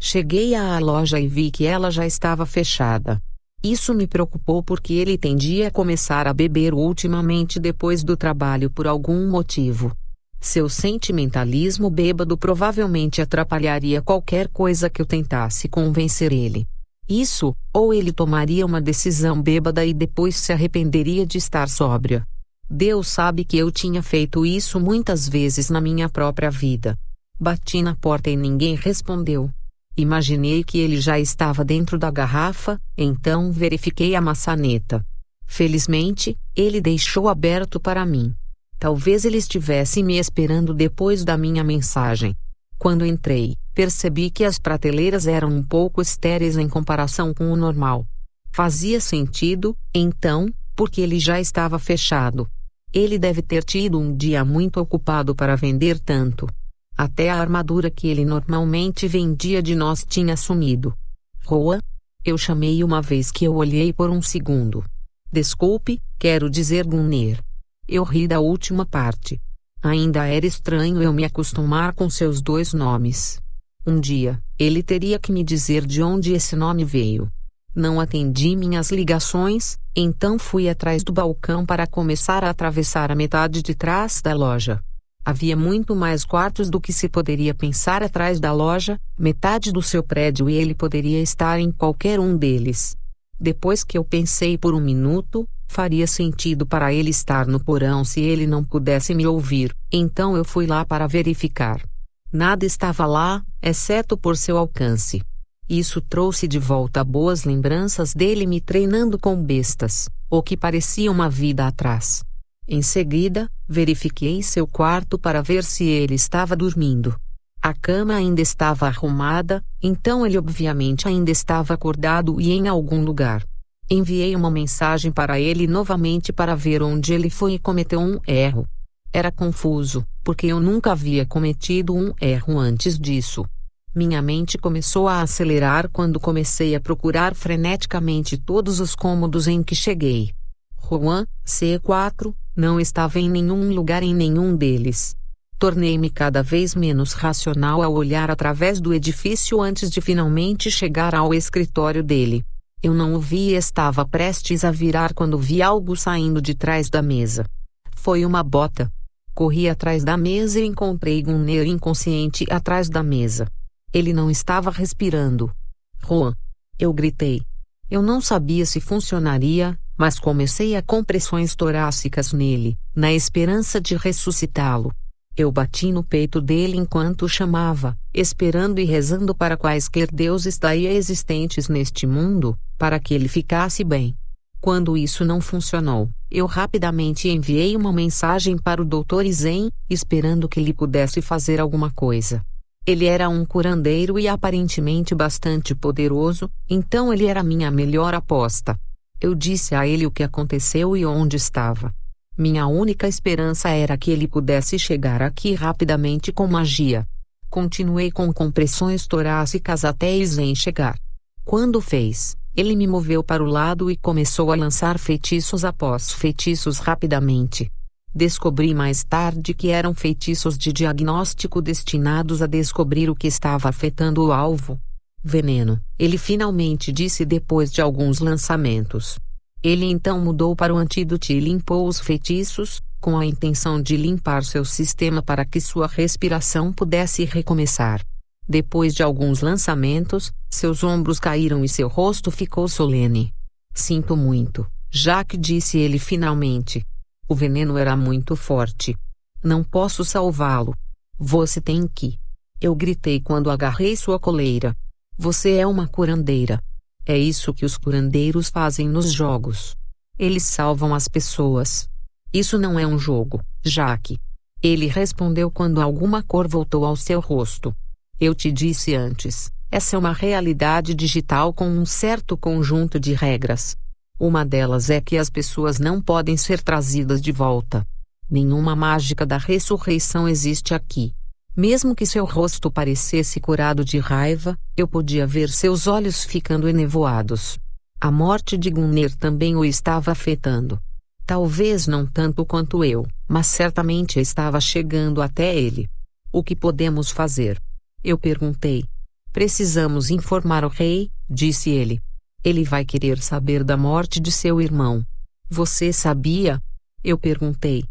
Cheguei à loja e vi que ela já estava fechada. Isso me preocupou porque ele tendia a começar a beber ultimamente depois do trabalho por algum motivo. Seu sentimentalismo bêbado provavelmente atrapalharia qualquer coisa que eu tentasse convencer ele. Isso, ou ele tomaria uma decisão bêbada e depois se arrependeria de estar sóbria. Deus sabe que eu tinha feito isso muitas vezes na minha própria vida. Bati na porta e ninguém respondeu. Imaginei que ele já estava dentro da garrafa, então verifiquei a maçaneta. Felizmente, ele deixou aberto para mim. Talvez ele estivesse me esperando depois da minha mensagem. Quando entrei, percebi que as prateleiras eram um pouco estéreis em comparação com o normal. Fazia sentido, então, porque ele já estava fechado. Ele deve ter tido um dia muito ocupado para vender tanto. Até a armadura que ele normalmente vendia de nós tinha sumido. Roa? Eu chamei uma vez que eu olhei por um segundo. Desculpe, quero dizer Gunner. Eu ri da última parte. Ainda era estranho eu me acostumar com seus dois nomes. Um dia, ele teria que me dizer de onde esse nome veio. Não atendi minhas ligações, então fui atrás do balcão para começar a atravessar a metade de trás da loja. Havia muito mais quartos do que se poderia pensar atrás da loja, metade do seu prédio e ele poderia estar em qualquer um deles. Depois que eu pensei por um minuto, faria sentido para ele estar no porão se ele não pudesse me ouvir, então eu fui lá para verificar. Nada estava lá, exceto por seu alcance. Isso trouxe de volta boas lembranças dele me treinando com bestas, o que parecia uma vida atrás. Em seguida, verifiquei seu quarto para ver se ele estava dormindo. A cama ainda estava arrumada, então ele obviamente ainda estava acordado e em algum lugar. Enviei uma mensagem para ele novamente para ver onde ele foi e cometeu um erro. Era confuso, porque eu nunca havia cometido um erro antes disso. Minha mente começou a acelerar quando comecei a procurar freneticamente todos os cômodos em que cheguei. Juan, C4, não estava em nenhum lugar em nenhum deles. Tornei-me cada vez menos racional ao olhar através do edifício antes de finalmente chegar ao escritório dele. Eu não o vi e estava prestes a virar quando vi algo saindo de trás da mesa. Foi uma bota. Corri atrás da mesa e encontrei Gunner inconsciente atrás da mesa. Ele não estava respirando. Juan. Eu gritei. Eu não sabia se funcionaria, mas comecei a compressões torácicas nele, na esperança de ressuscitá-lo. Eu bati no peito dele enquanto chamava, esperando e rezando para quaisquer deuses daí existentes neste mundo, para que ele ficasse bem. Quando isso não funcionou, eu rapidamente enviei uma mensagem para o Dr. Zen, esperando que ele pudesse fazer alguma coisa. Ele era um curandeiro e aparentemente bastante poderoso, então ele era minha melhor aposta. Eu disse a ele o que aconteceu e onde estava. Minha única esperança era que ele pudesse chegar aqui rapidamente com magia. Continuei com compressões torácicas até Isen chegar. Quando fez, ele me moveu para o lado e começou a lançar feitiços após feitiços rapidamente. Descobri mais tarde que eram feitiços de diagnóstico destinados a descobrir o que estava afetando o alvo. Veneno, ele finalmente disse depois de alguns lançamentos. Ele então mudou para o antídoto e limpou os feitiços, com a intenção de limpar seu sistema para que sua respiração pudesse recomeçar. Depois de alguns lançamentos, seus ombros caíram e seu rosto ficou solene. Sinto muito, Jack disse ele finalmente. O veneno era muito forte. Não posso salvá-lo. Você tem que. Eu gritei quando agarrei sua coleira. Você é uma curandeira. É isso que os curandeiros fazem nos jogos. Eles salvam as pessoas. Isso não é um jogo, Jaque. Ele respondeu quando alguma cor voltou ao seu rosto. Eu te disse antes, essa é uma realidade digital com um certo conjunto de regras. Uma delas é que as pessoas não podem ser trazidas de volta. Nenhuma mágica da ressurreição existe aqui. Mesmo que seu rosto parecesse curado de raiva, eu podia ver seus olhos ficando enevoados. A morte de Gunner também o estava afetando. Talvez não tanto quanto eu, mas certamente estava chegando até ele. O que podemos fazer? Eu perguntei. Precisamos informar o rei, disse ele. Ele vai querer saber da morte de seu irmão. Você sabia? Eu perguntei.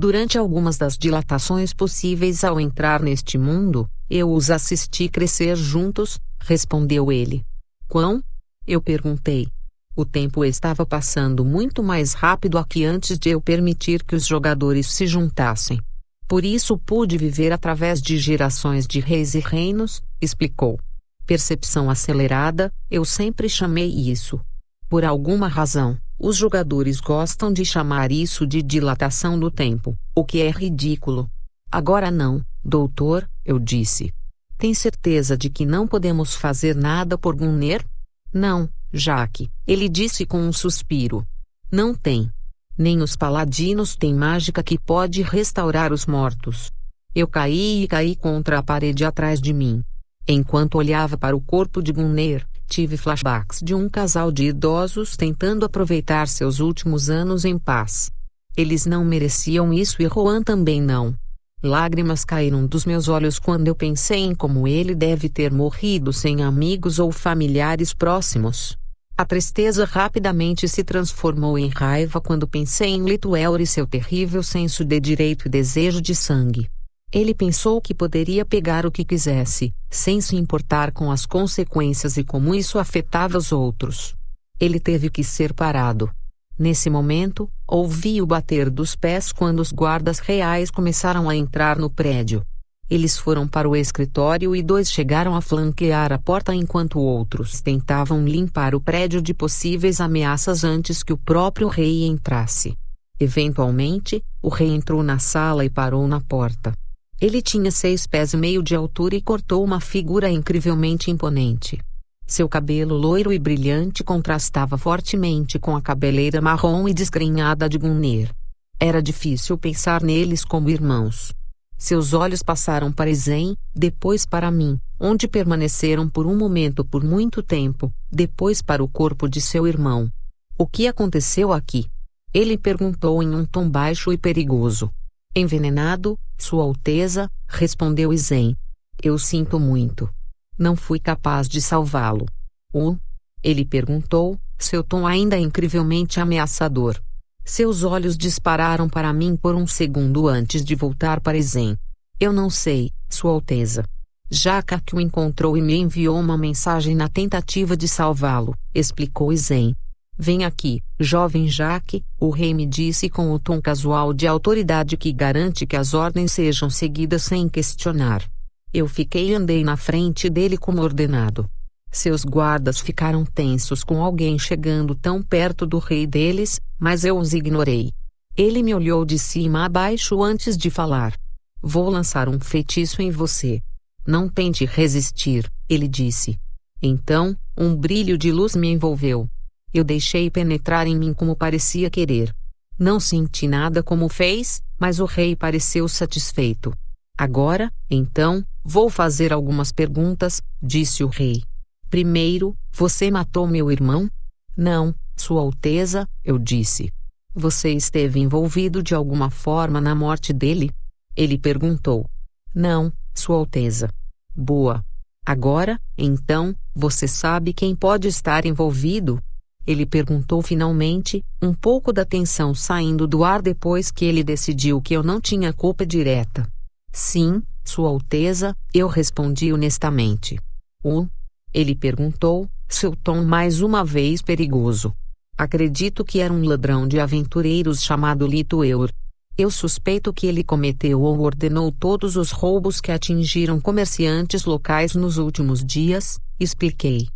Durante algumas das dilatações possíveis ao entrar neste mundo, eu os assisti crescer juntos, respondeu ele. Quão? Eu perguntei. O tempo estava passando muito mais rápido aqui antes de eu permitir que os jogadores se juntassem. Por isso pude viver através de gerações de reis e reinos, explicou percepção acelerada, eu sempre chamei isso. Por alguma razão, os jogadores gostam de chamar isso de dilatação do tempo, o que é ridículo. Agora não, doutor, eu disse. Tem certeza de que não podemos fazer nada por Gunner? Não, Jaque, ele disse com um suspiro. Não tem. Nem os paladinos têm mágica que pode restaurar os mortos. Eu caí e caí contra a parede atrás de mim. Enquanto olhava para o corpo de Gunner, tive flashbacks de um casal de idosos tentando aproveitar seus últimos anos em paz. Eles não mereciam isso e Juan também não. Lágrimas caíram dos meus olhos quando eu pensei em como ele deve ter morrido sem amigos ou familiares próximos. A tristeza rapidamente se transformou em raiva quando pensei em Lituel e seu terrível senso de direito e desejo de sangue. Ele pensou que poderia pegar o que quisesse, sem se importar com as consequências e como isso afetava os outros. Ele teve que ser parado. Nesse momento, ouvi o bater dos pés quando os guardas reais começaram a entrar no prédio. Eles foram para o escritório e dois chegaram a flanquear a porta enquanto outros tentavam limpar o prédio de possíveis ameaças antes que o próprio rei entrasse. Eventualmente, o rei entrou na sala e parou na porta. Ele tinha seis pés e meio de altura e cortou uma figura incrivelmente imponente. Seu cabelo loiro e brilhante contrastava fortemente com a cabeleira marrom e desgrenhada de Gunner. Era difícil pensar neles como irmãos. Seus olhos passaram para Zen, depois para mim, onde permaneceram por um momento por muito tempo, depois para o corpo de seu irmão. O que aconteceu aqui? Ele perguntou em um tom baixo e perigoso. Envenenado, Sua Alteza, respondeu Zen. Eu sinto muito. Não fui capaz de salvá-lo. O? Ele perguntou, seu tom ainda incrivelmente ameaçador. Seus olhos dispararam para mim por um segundo antes de voltar para Zen. Eu não sei, Sua Alteza. Jaca que o encontrou e me enviou uma mensagem na tentativa de salvá-lo, explicou Zen. Vem aqui, jovem Jaque, o rei me disse com o tom casual de autoridade que garante que as ordens sejam seguidas sem questionar. Eu fiquei e andei na frente dele como ordenado. Seus guardas ficaram tensos com alguém chegando tão perto do rei deles, mas eu os ignorei. Ele me olhou de cima a baixo antes de falar. Vou lançar um feitiço em você. Não tente resistir, ele disse. Então, um brilho de luz me envolveu. Eu deixei penetrar em mim como parecia querer. Não senti nada como fez, mas o rei pareceu satisfeito. Agora, então, vou fazer algumas perguntas, disse o rei. Primeiro, você matou meu irmão? Não, Sua Alteza, eu disse. Você esteve envolvido de alguma forma na morte dele? Ele perguntou. Não, Sua Alteza. Boa. Agora, então, você sabe quem pode estar envolvido? Ele perguntou finalmente, um pouco da tensão saindo do ar depois que ele decidiu que eu não tinha culpa direta. Sim, Sua Alteza, eu respondi honestamente. O ele perguntou, seu tom mais uma vez perigoso. Acredito que era um ladrão de aventureiros chamado Lito Eur. Eu suspeito que ele cometeu ou ordenou todos os roubos que atingiram comerciantes locais nos últimos dias, expliquei.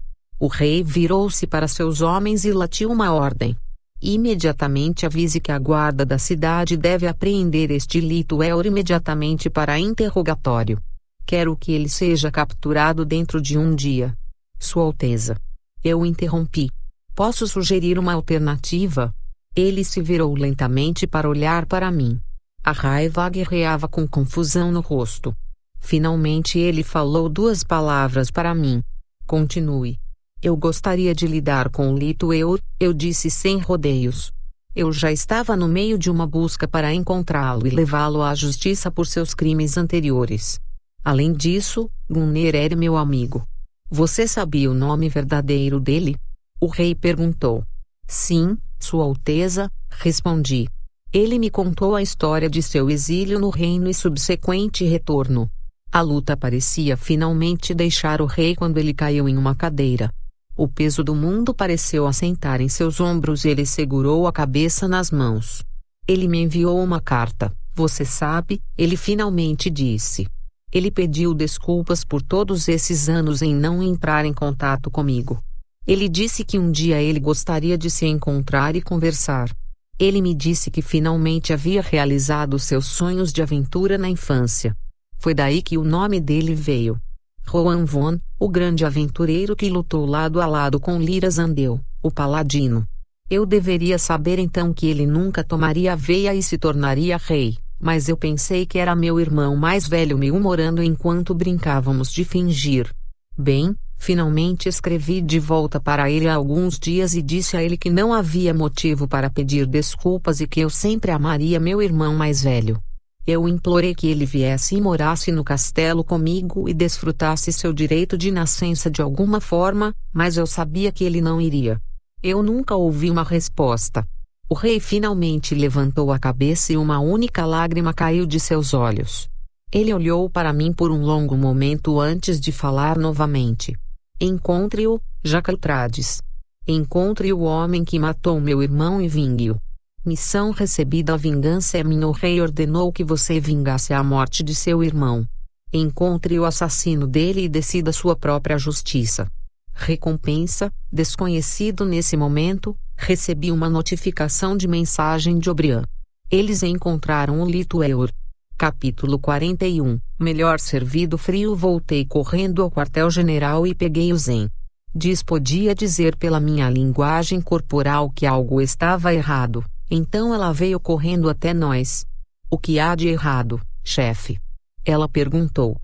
O rei virou-se para seus homens e latiu uma ordem. Imediatamente avise que a guarda da cidade deve apreender este Lito Eur imediatamente para interrogatório. Quero que ele seja capturado dentro de um dia. Sua Alteza. Eu interrompi. Posso sugerir uma alternativa? Ele se virou lentamente para olhar para mim. A raiva guerreava com confusão no rosto. Finalmente ele falou duas palavras para mim. Continue. Eu gostaria de lidar com Lito Eur, eu disse sem rodeios. Eu já estava no meio de uma busca para encontrá-lo e levá-lo à justiça por seus crimes anteriores. Além disso, Gunner era meu amigo. Você sabia o nome verdadeiro dele? O rei perguntou. Sim, Sua Alteza, respondi. Ele me contou a história de seu exílio no reino e subsequente retorno. A luta parecia finalmente deixar o rei quando ele caiu em uma cadeira. O peso do mundo pareceu assentar em seus ombros e ele segurou a cabeça nas mãos. Ele me enviou uma carta, você sabe, ele finalmente disse. Ele pediu desculpas por todos esses anos em não entrar em contato comigo. Ele disse que um dia ele gostaria de se encontrar e conversar. Ele me disse que finalmente havia realizado seus sonhos de aventura na infância. Foi daí que o nome dele veio. Roan Von, o grande aventureiro que lutou lado a lado com Lira Zandeu, o paladino. Eu deveria saber então que ele nunca tomaria veia e se tornaria rei mas eu pensei que era meu irmão mais velho me humorando enquanto brincávamos de fingir. Bem, finalmente escrevi de volta para ele há alguns dias e disse a ele que não havia motivo para pedir desculpas e que eu sempre amaria meu irmão mais velho. Eu implorei que ele viesse e morasse no castelo comigo e desfrutasse seu direito de nascença de alguma forma, mas eu sabia que ele não iria. Eu nunca ouvi uma resposta. O rei finalmente levantou a cabeça e uma única lágrima caiu de seus olhos. Ele olhou para mim por um longo momento antes de falar novamente. Encontre-o, Jacaltrades. Encontre o homem que matou meu irmão e vingue-o. Missão recebida: a vingança é minha. O rei ordenou que você vingasse a morte de seu irmão. Encontre o assassino dele e decida sua própria justiça. Recompensa: desconhecido nesse momento, recebi uma notificação de mensagem de Obrian. Eles encontraram o Litueur. Capítulo 41 Melhor servido frio voltei correndo ao quartel-general e peguei o Zen. Diz podia dizer pela minha linguagem corporal que algo estava errado, então ela veio correndo até nós. O que há de errado, chefe? Ela perguntou.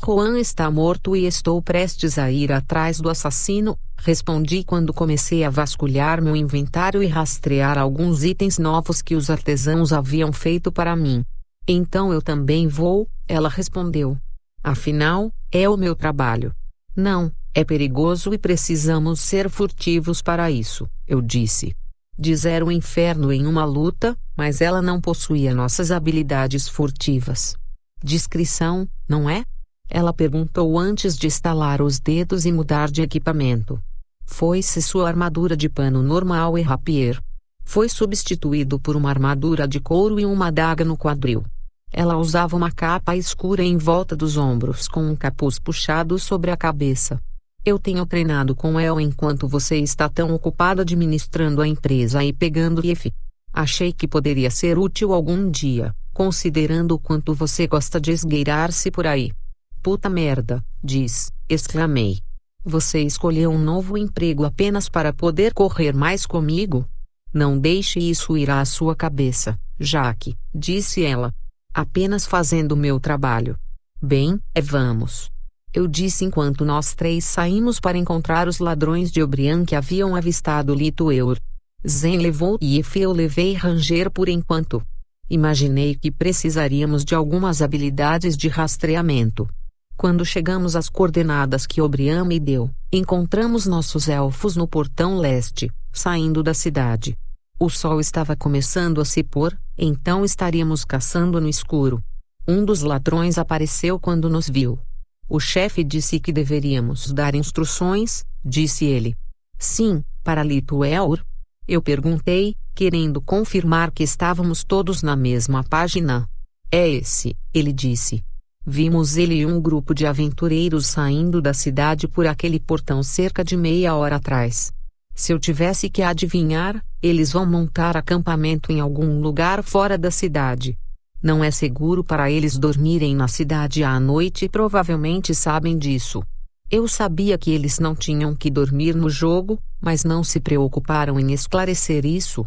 Juan está morto e estou prestes a ir atrás do assassino, respondi quando comecei a vasculhar meu inventário e rastrear alguns itens novos que os artesãos haviam feito para mim. Então eu também vou, ela respondeu. Afinal, é o meu trabalho. Não, é perigoso e precisamos ser furtivos para isso, eu disse. Dizer o inferno em uma luta, mas ela não possuía nossas habilidades furtivas. Discrição, não é? Ela perguntou antes de estalar os dedos e mudar de equipamento. Foi-se sua armadura de pano normal e rapier. Foi substituído por uma armadura de couro e uma adaga no quadril. Ela usava uma capa escura em volta dos ombros com um capuz puxado sobre a cabeça. Eu tenho treinado com ela enquanto você está tão ocupada administrando a empresa e pegando IF. Achei que poderia ser útil algum dia, considerando o quanto você gosta de esgueirar-se por aí. Puta merda, diz, exclamei. Você escolheu um novo emprego apenas para poder correr mais comigo? Não deixe isso ir à sua cabeça, Jaque, disse ela. Apenas fazendo meu trabalho. Bem, é vamos. Eu disse enquanto nós três saímos para encontrar os ladrões de Obrian que haviam avistado Litueur. Zen levou e eu levei Ranger por enquanto. Imaginei que precisaríamos de algumas habilidades de rastreamento. Quando chegamos às coordenadas que Obrian me deu, encontramos nossos elfos no portão leste, saindo da cidade. O sol estava começando a se pôr, então estaríamos caçando no escuro. Um dos ladrões apareceu quando nos viu. O chefe disse que deveríamos dar instruções, disse ele. Sim, para Lituel? Eu perguntei, querendo confirmar que estávamos todos na mesma página. É esse, ele disse. Vimos ele e um grupo de aventureiros saindo da cidade por aquele portão cerca de meia hora atrás. Se eu tivesse que adivinhar, eles vão montar acampamento em algum lugar fora da cidade. Não é seguro para eles dormirem na cidade à noite e provavelmente sabem disso. Eu sabia que eles não tinham que dormir no jogo, mas não se preocuparam em esclarecer isso.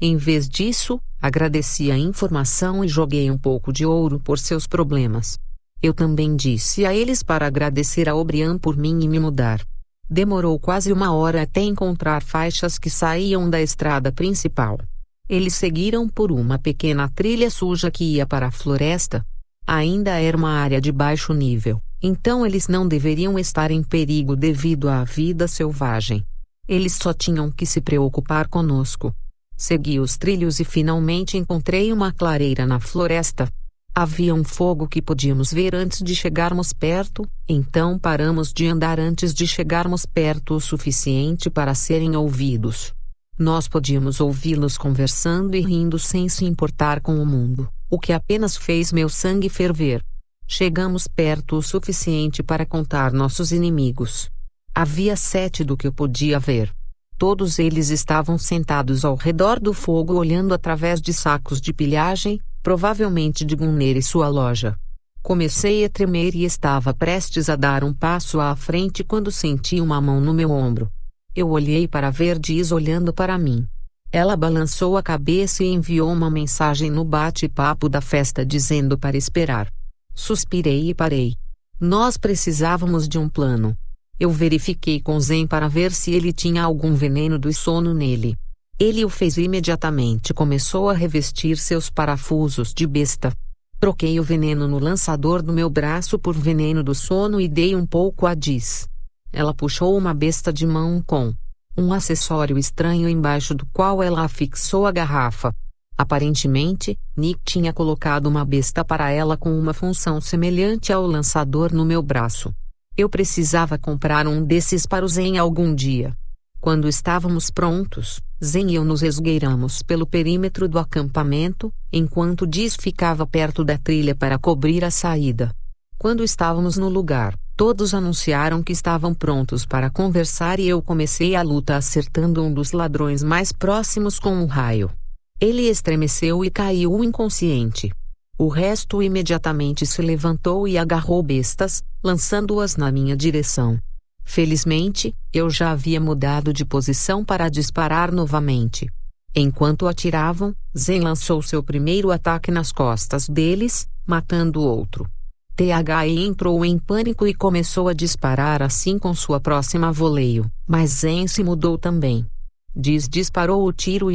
Em vez disso, agradeci a informação e joguei um pouco de ouro por seus problemas. Eu também disse a eles para agradecer a Obrian por mim e me mudar. Demorou quase uma hora até encontrar faixas que saíam da estrada principal. Eles seguiram por uma pequena trilha suja que ia para a floresta. Ainda era uma área de baixo nível, então eles não deveriam estar em perigo devido à vida selvagem. Eles só tinham que se preocupar conosco. Segui os trilhos e finalmente encontrei uma clareira na floresta, Havia um fogo que podíamos ver antes de chegarmos perto, então paramos de andar antes de chegarmos perto o suficiente para serem ouvidos. Nós podíamos ouvi-los conversando e rindo sem se importar com o mundo, o que apenas fez meu sangue ferver. Chegamos perto o suficiente para contar nossos inimigos. Havia sete do que eu podia ver. Todos eles estavam sentados ao redor do fogo olhando através de sacos de pilhagem, provavelmente de Gunner e sua loja. Comecei a tremer e estava prestes a dar um passo à frente quando senti uma mão no meu ombro. Eu olhei para ver Diz olhando para mim. Ela balançou a cabeça e enviou uma mensagem no bate-papo da festa dizendo para esperar. Suspirei e parei. Nós precisávamos de um plano. Eu verifiquei com Zen para ver se ele tinha algum veneno do sono nele. Ele o fez e imediatamente começou a revestir seus parafusos de besta. Troquei o veneno no lançador do meu braço por veneno do sono e dei um pouco a Diz. Ela puxou uma besta de mão com um acessório estranho embaixo do qual ela afixou a garrafa. Aparentemente, Nick tinha colocado uma besta para ela com uma função semelhante ao lançador no meu braço. Eu precisava comprar um desses para o Zen algum dia. Quando estávamos prontos, Zen e eu nos esgueiramos pelo perímetro do acampamento, enquanto Diz ficava perto da trilha para cobrir a saída. Quando estávamos no lugar, todos anunciaram que estavam prontos para conversar e eu comecei a luta acertando um dos ladrões mais próximos com um raio. Ele estremeceu e caiu inconsciente. O resto imediatamente se levantou e agarrou bestas, lançando-as na minha direção. Felizmente, eu já havia mudado de posição para disparar novamente. Enquanto atiravam, Zen lançou seu primeiro ataque nas costas deles, matando outro. THE entrou em pânico e começou a disparar assim com sua próxima voleio, mas Zen se mudou também. Diz disparou o tiro e